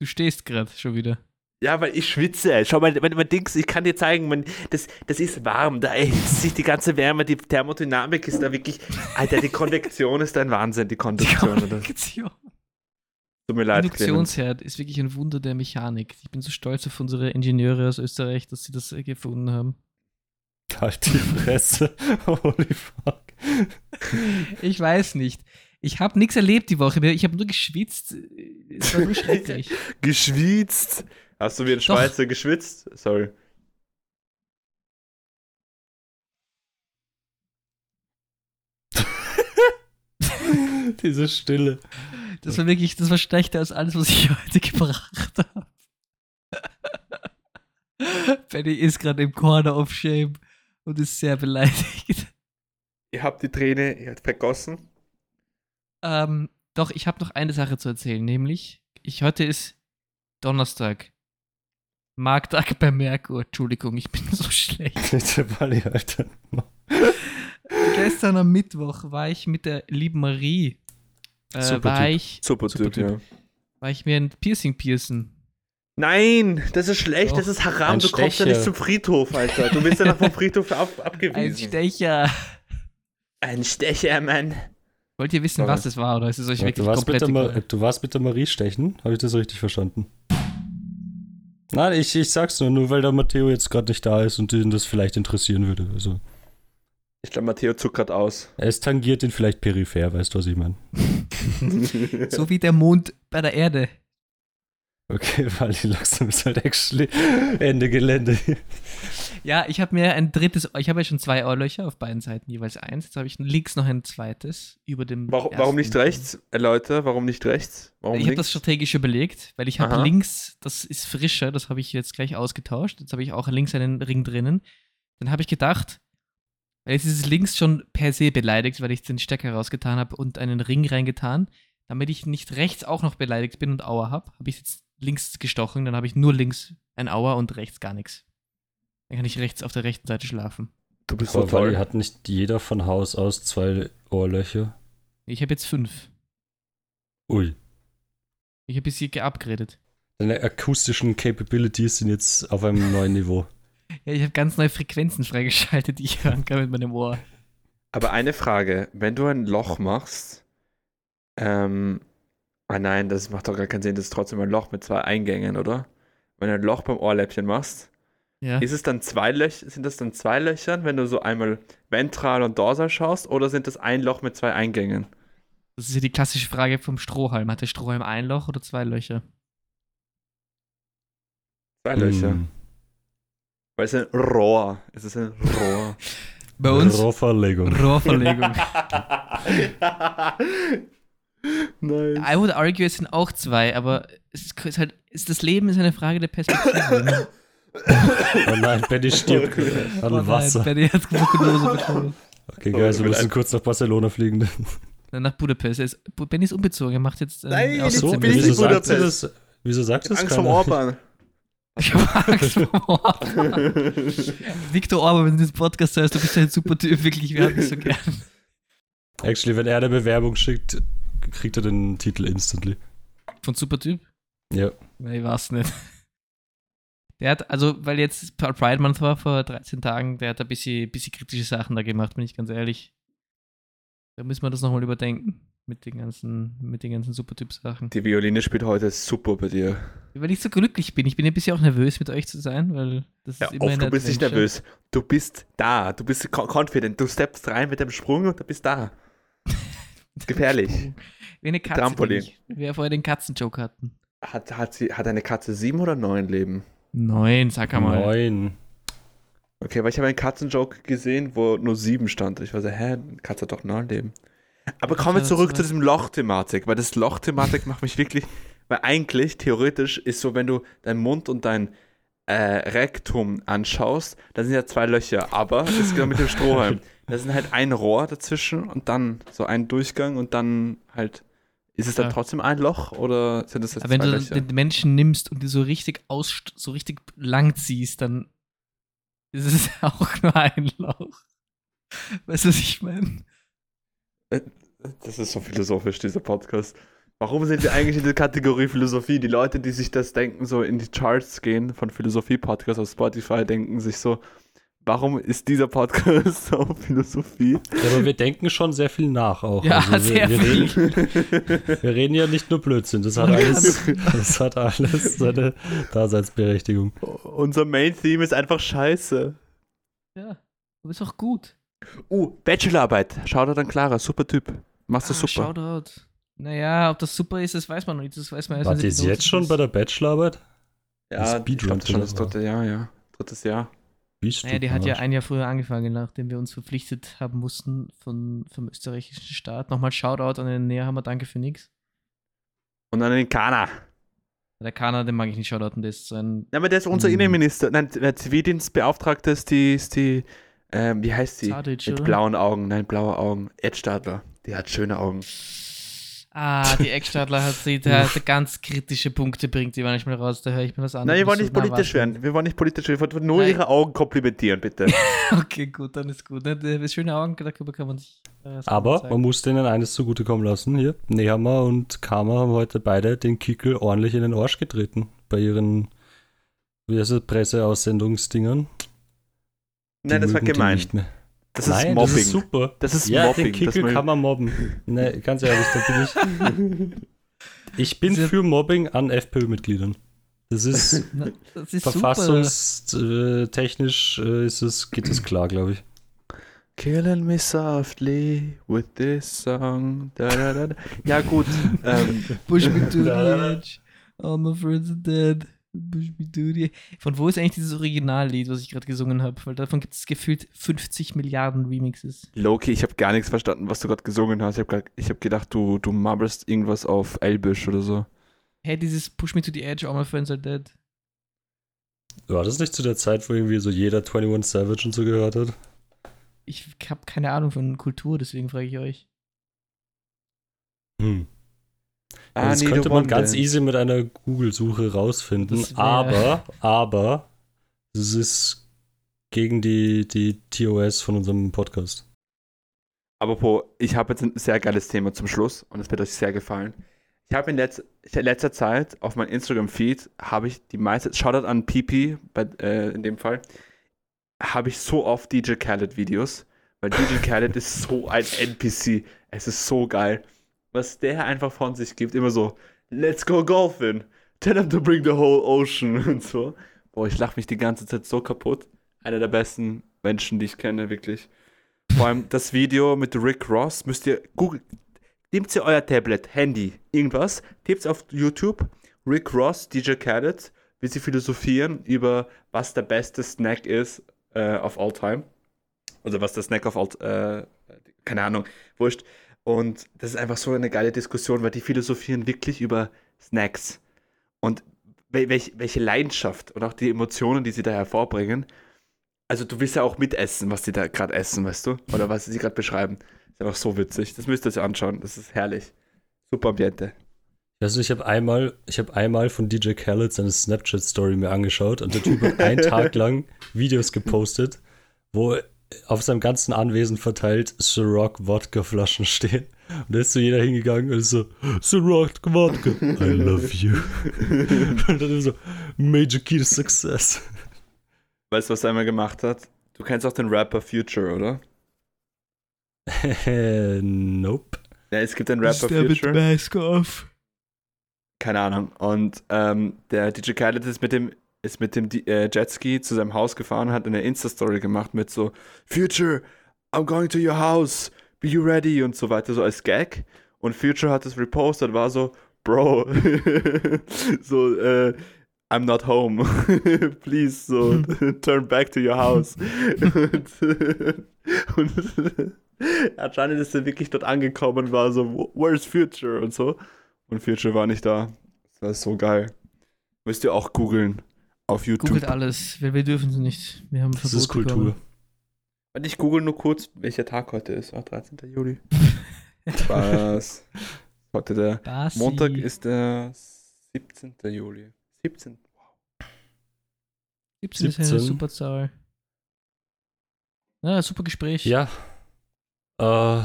du stehst gerade schon wieder. Ja, weil ich schwitze. Schau mal, wenn man Dings, ich kann dir zeigen, man, das, das ist warm, da erhitzt sich die ganze Wärme, die Thermodynamik ist da wirklich. Alter, die Konvektion ist ein Wahnsinn, die Konduktion. Oder? Induktion. Tut mir leid. Induktionsherd ist wirklich ein Wunder der Mechanik. Ich bin so stolz auf unsere Ingenieure aus Österreich, dass sie das äh, gefunden haben. Halt die Fresse. Holy fuck. Ich weiß nicht. Ich habe nichts erlebt die Woche. Ich habe nur geschwitzt. Es war nur schrecklich. Geschwitzt. Hast du wie ein Doch. Schweizer geschwitzt? Sorry. Diese Stille. Das war wirklich, das war schlechter als alles, was ich heute gebracht habe. Benny ist gerade im Corner of Shame und ist sehr beleidigt. Ihr habt die Träne ihr habt vergossen. Ähm, doch, ich habe noch eine Sache zu erzählen, nämlich, ich heute ist Donnerstag. Markttag bei Merkur. Entschuldigung, ich bin so schlecht. Bitte, Wally, Alter. Gestern am Mittwoch war ich mit der lieben Marie. Äh, Super war, Typ. ich, Super, Super Typ, ja. war ich mir ein Piercing piercen. Nein, das ist schlecht, Doch. das ist Haram. Ein Du kommst ja nicht Stecher. zum Friedhof, Alter. Du bist ja noch vom Friedhof ab, Ein abgewiesen. Stecher. Ein Stecher, Mann. Wollt ihr wissen, Sorry. was es war, oder ist es euch Ja, wirklich du, warst mit komplett egal? du warst mit der Marie stechen? Habe ich das richtig verstanden? Nein, ich, ich sag's nur, nur weil der Matteo jetzt gerade nicht da ist und ihn das vielleicht interessieren würde. Also, Ich glaube, Matteo zuckert aus. es tangiert ihn vielleicht peripher, weißt du, was ich meine? So wie der Mond bei der Erde. Okay, Wally, langsam ist halt actually Ende Gelände. Ja, ich habe mir ein drittes, ich habe ja schon zwei Ohrlöcher auf beiden Seiten, jeweils eins. Jetzt habe ich links noch ein zweites über dem. Warum, warum nicht rechts, äh, Leute? Warum nicht rechts? Warum ich habe das strategisch überlegt, weil ich habe links, das ist frischer, das habe ich jetzt gleich ausgetauscht. Jetzt habe ich auch links einen Ring drinnen. Dann habe ich gedacht, weil jetzt ist es links schon per se beleidigt, weil ich den Stecker rausgetan habe und einen Ring reingetan. Damit ich nicht rechts auch noch beleidigt bin und Auer habe, habe ich jetzt links gestochen. Dann habe ich nur links ein Auer und rechts gar nichts. Dann kann ich rechts auf der rechten Seite schlafen. Du bist so Aber Wally toll. hat nicht jeder von Haus aus zwei Ohrlöcher. Ich habe jetzt fünf. Ui. Ich habe bis hier geupgradet. Deine akustischen Capabilities sind jetzt auf einem neuen Niveau. Ja, ich habe ganz neue Frequenzen freigeschaltet, die ich hören kann mit meinem Ohr. Aber eine Frage, wenn du ein Loch machst, ähm, ah nein, das macht doch gar keinen Sinn, das ist trotzdem ein Loch mit zwei Eingängen, oder? Wenn du ein Loch beim Ohrläppchen machst, Ja. ist es dann zwei Löcher, sind das dann zwei Löchern, wenn du so einmal ventral und dorsal schaust, oder sind das ein Loch mit zwei Eingängen? Das ist ja die klassische Frage vom Strohhalm. Hat der Strohhalm ein Loch oder zwei Löcher? Zwei Löcher. Hm. Weil es ein Rohr. Es ist ein Rohr. Bei uns Rohrverlegung. Rohrverlegung. Nein. I would argue, es sind auch zwei, aber es ist, halt, ist, das Leben ist eine Frage der Perspektive. ne? Oh nein, Benny stirbt Okay. an Oh nein, Wasser. Benny hat Tuberkulose bekommen. Okay, geil, wir müssen kurz nach Barcelona fliegen. Nach Budapest. Er ist, Benny ist umbezogen, er macht jetzt. Äh, Nein, Ach so, wieso sagst du das? Wieso sagst du das? Angst vom Orban. Ich habe Angst vor Orban. Viktor Orban, wenn du das Podcast hörst, du bist ein super Typ, wirklich, wir haben dich so gern. Actually, wenn er eine Bewerbung schickt, kriegt er den Titel instantly. Von super Typ? Ja. Ich weiß nicht. Der hat, also, weil jetzt Pride Month war vor 13 Tagen, der hat ein bisschen, bisschen kritische Sachen da gemacht, bin ich ganz ehrlich. Da müssen wir das nochmal überdenken. Mit den ganzen, mit den ganzen Supertyp-Sachen. Die Violine spielt heute super bei dir. Weil ich so glücklich bin. Ich bin ein bisschen auch nervös, mit euch zu sein, weil das ja, ist immer oft, Du bist nicht nervös. Du bist da. Du bist confident. Du steppst rein mit dem Sprung und du bist da. Gefährlich. Wie eine Katze. Trampolin. Wir vorher den Katzenjoke hatten. Hat, hat, sie, hat eine Katze sieben oder neun Leben? Neun, sag mal. Neun. Okay, weil ich habe einen Katzenjoke gesehen, wo nur sieben stand. Ich war so, hä, Katze hat doch neun Leben. Aber kommen wir zurück zu diesem Loch-Thematik, weil das Loch-Thematik macht mich wirklich, weil eigentlich, theoretisch, ist so, wenn du deinen Mund und dein äh, Rektum anschaust, da sind ja zwei Löcher, aber das ist genau mit dem Strohhalm. Da sind halt ein Rohr dazwischen und dann so ein Durchgang und dann halt, ist es dann ja. trotzdem ein Loch oder sind das jetzt aber Wenn du Löcher? den Menschen nimmst und die so richtig aus, so richtig lang ziehst, dann ist es auch nur ein Loch. Weißt du, was ich meine? Äh, das ist so philosophisch, dieser Podcast. Warum sind wir eigentlich in der Kategorie Philosophie? Die Leute, die sich das denken, so in die Charts gehen von Philosophie-Podcasts auf Spotify, denken sich so, warum ist dieser Podcast auf Philosophie? Ja, aber wir denken schon sehr viel nach auch. Ja, also wir, sehr wir viel. Reden, wir reden ja nicht nur Blödsinn, das hat alles, das hat alles seine Daseinsberechtigung. Unser Main-Theme ist einfach scheiße. Ja, du bist auch gut. Uh, Bachelorarbeit. Shoutout an Clara, super Typ. Machst du ah, super. Shoutout. Naja, ob das super ist, das weiß man noch nicht. Das weiß man erst, Wart ihr jetzt schon bei der Bachelorarbeit? Ja, ich glaube schon das dritte Jahr, ja. Drittes Jahr. Naja, die hat ja ein Jahr früher angefangen, nachdem wir uns verpflichtet haben mussten von, vom österreichischen Staat. Nochmal Shoutout an den Näherhammer, danke für nix. Und an den Kana. Der Kana, den mag ich nicht shoutouten, der ist so ein. Ja, aber der ist unser mm. Innenminister. Nein, der Zivildienstbeauftragte ist die, ist die ähm, wie heißt sie? Mit oder? blauen Augen, nein, blaue Augen. Ed Stadler. Die hat schöne Augen. Ah, die Eckstadler hat sie, der, der ganz kritische Punkte bringt die manchmal raus, da höre ich mir das an. Nein, wir wollen nicht politisch werden. Wir wollen nicht politisch werden. Wir wollen nur Nein. ihre Augen komplimentieren, bitte. okay, gut, dann ist gut. Ne? Schöne Augen, darüber kann man sich. Äh, Aber man muss denen eines zugutekommen lassen hier. Nehammer und Kama haben heute beide den Kickel ordentlich in den Arsch getreten. Bei ihren wie heißt es, Presseaussendungsdingern. Nein, das war gemein. Nicht mehr. Das Nein, ist Mobbing. Das ist super. Das ist ja, Mobbing. Den Kickel kann man mobben. Nee, ganz ehrlich, da bin ich. Ich bin für Mobbing an FPÖ-Mitgliedern. Das ist, das ist verfassungstechnisch äh, ist es, geht es klar, glaube ich. Killing me softly with this song. Da, da, da, Ja, gut. ähm. Push me to the edge. All my friends are dead. Von wo ist eigentlich dieses Originallied, was ich gerade gesungen habe? Weil davon gibt es gefühlt 50 Milliarden Remixes. Loki, ich habe gar nichts verstanden, was du gerade gesungen hast. Ich habe hab gedacht, du, du mumblest irgendwas auf Elbisch oder so. Hey, dieses Push Me to the Edge, All My Friends Are Dead. War das nicht zu der Zeit, wo irgendwie so jeder 21 Savage und so gehört hat? Ich habe keine Ahnung von Kultur, deswegen frage ich euch. Hm. Ah, das nee, könnte man ganz easy mit einer Google-Suche rausfinden, aber, aber, es ist gegen die, die TOS von unserem Podcast. Aber po, ich habe jetzt ein sehr geiles Thema zum Schluss und es wird euch sehr gefallen. Ich habe in letz letzter Zeit auf meinem Instagram-Feed habe ich die meiste, Shoutout an Pipi, bei, äh, in dem Fall, habe ich so oft DJ Khaled-Videos, weil DJ Khaled ist so ein NPC. Es ist so geil was der einfach von sich gibt. Immer so, let's go golfing. Tell him to bring the whole ocean und so. Boah, ich lache mich die ganze Zeit so kaputt. Einer der besten Menschen, die ich kenne, wirklich. Vor allem das Video mit Rick Ross müsst ihr googeln. Nehmt ihr euer Tablet, Handy, irgendwas, tippt auf YouTube, Rick Ross, DJ Khaled, wie sie philosophieren über was der beste Snack ist äh, of all time. Also was der Snack of all, äh, keine Ahnung, wurscht. Und das ist einfach so eine geile Diskussion, weil die philosophieren wirklich über Snacks. Und welche, welche Leidenschaft und auch die Emotionen, die sie da hervorbringen. also du willst ja auch mitessen, was die da gerade essen, weißt du? Oder was sie gerade beschreiben. Ist einfach so witzig. Das müsst ihr euch anschauen. Das ist herrlich. Super Ambiente. Also ich habe einmal, ich habe einmal von DJ Khaled seine Snapchat-Story mir angeschaut und der Typ hat einen Tag lang Videos gepostet, wo auf seinem ganzen Anwesen verteilt Ciroc Wodka-Flaschen stehen. Und da ist so jeder hingegangen und ist so, Ciroc Wodka, I love you. und dann so, Major Key to Success. Weißt du, was er einmal gemacht hat? Du kennst auch den Rapper Future, oder? nope. Ja, es gibt einen Rapper Future. Mask off. Keine Ahnung. Und ähm, der DJ Khaled ist mit dem, ist mit dem äh, Jetski zu seinem Haus gefahren und hat eine Insta-Story gemacht mit so Future, I'm going to your house, be you ready und so weiter, so als Gag. Und Future hat das repostet, war so, Bro, so, äh, I'm not home. Please, so, turn back to your house. und, und anscheinend ist er wirklich dort angekommen und war so, where's Future und so. Und Future war nicht da. Das war so geil. Müsst ihr auch googeln auf YouTube. Googelt alles, weil wir dürfen es nicht. Wir haben Das Verbot ist Kultur. bekommen. Und ich google nur kurz, welcher Tag heute ist. Ah, 13. Juli. Spaß. Heute der Basi. Montag ist der 17. Juli. 17. 17 ist eine 17. super Zahl. Ja, super Gespräch. Ja. Äh,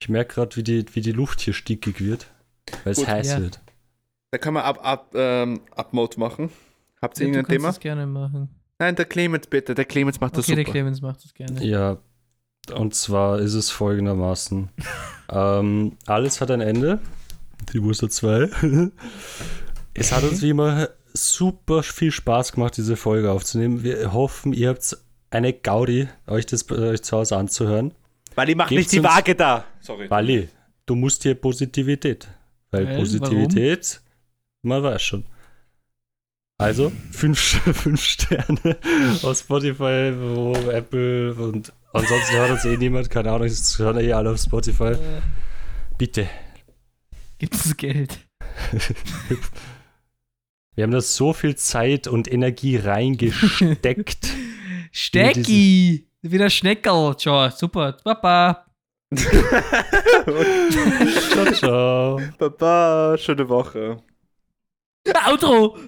ich merke gerade, wie die, wie die Luft hier stickig wird, weil es heiß ja. wird. Da kann man ab, ab, ähm, Upmode machen. Habt ihr Ja, du irgendein kannst Thema? das gerne machen. Nein, der Clemens bitte. Der Clemens macht das Okay, der super. Clemens macht das gerne. Ja, und zwar ist es folgendermaßen. ähm, alles hat ein Ende. Die Muster 2. es hat uns wie immer super viel Spaß gemacht, diese Folge aufzunehmen. Wir hoffen, ihr habt eine Gaudi, euch das euch zu Hause anzuhören. Weil ich mach Gebt's nicht die Waage da. Sorry. Wally, du musst hier Positivität. Weil Weil, Positivität, man weiß schon. Also, fünf, fünf Sterne auf Spotify, wo Apple und ansonsten hört uns eh niemand, keine Ahnung, das hören eh alle auf Spotify. Bitte. Gibt es Geld? Wir haben da so viel Zeit und Energie reingesteckt. Stecki! Wieder Schneckerl. Ciao, super. Papa. ciao, ciao. Baba, schöne Woche. Outro!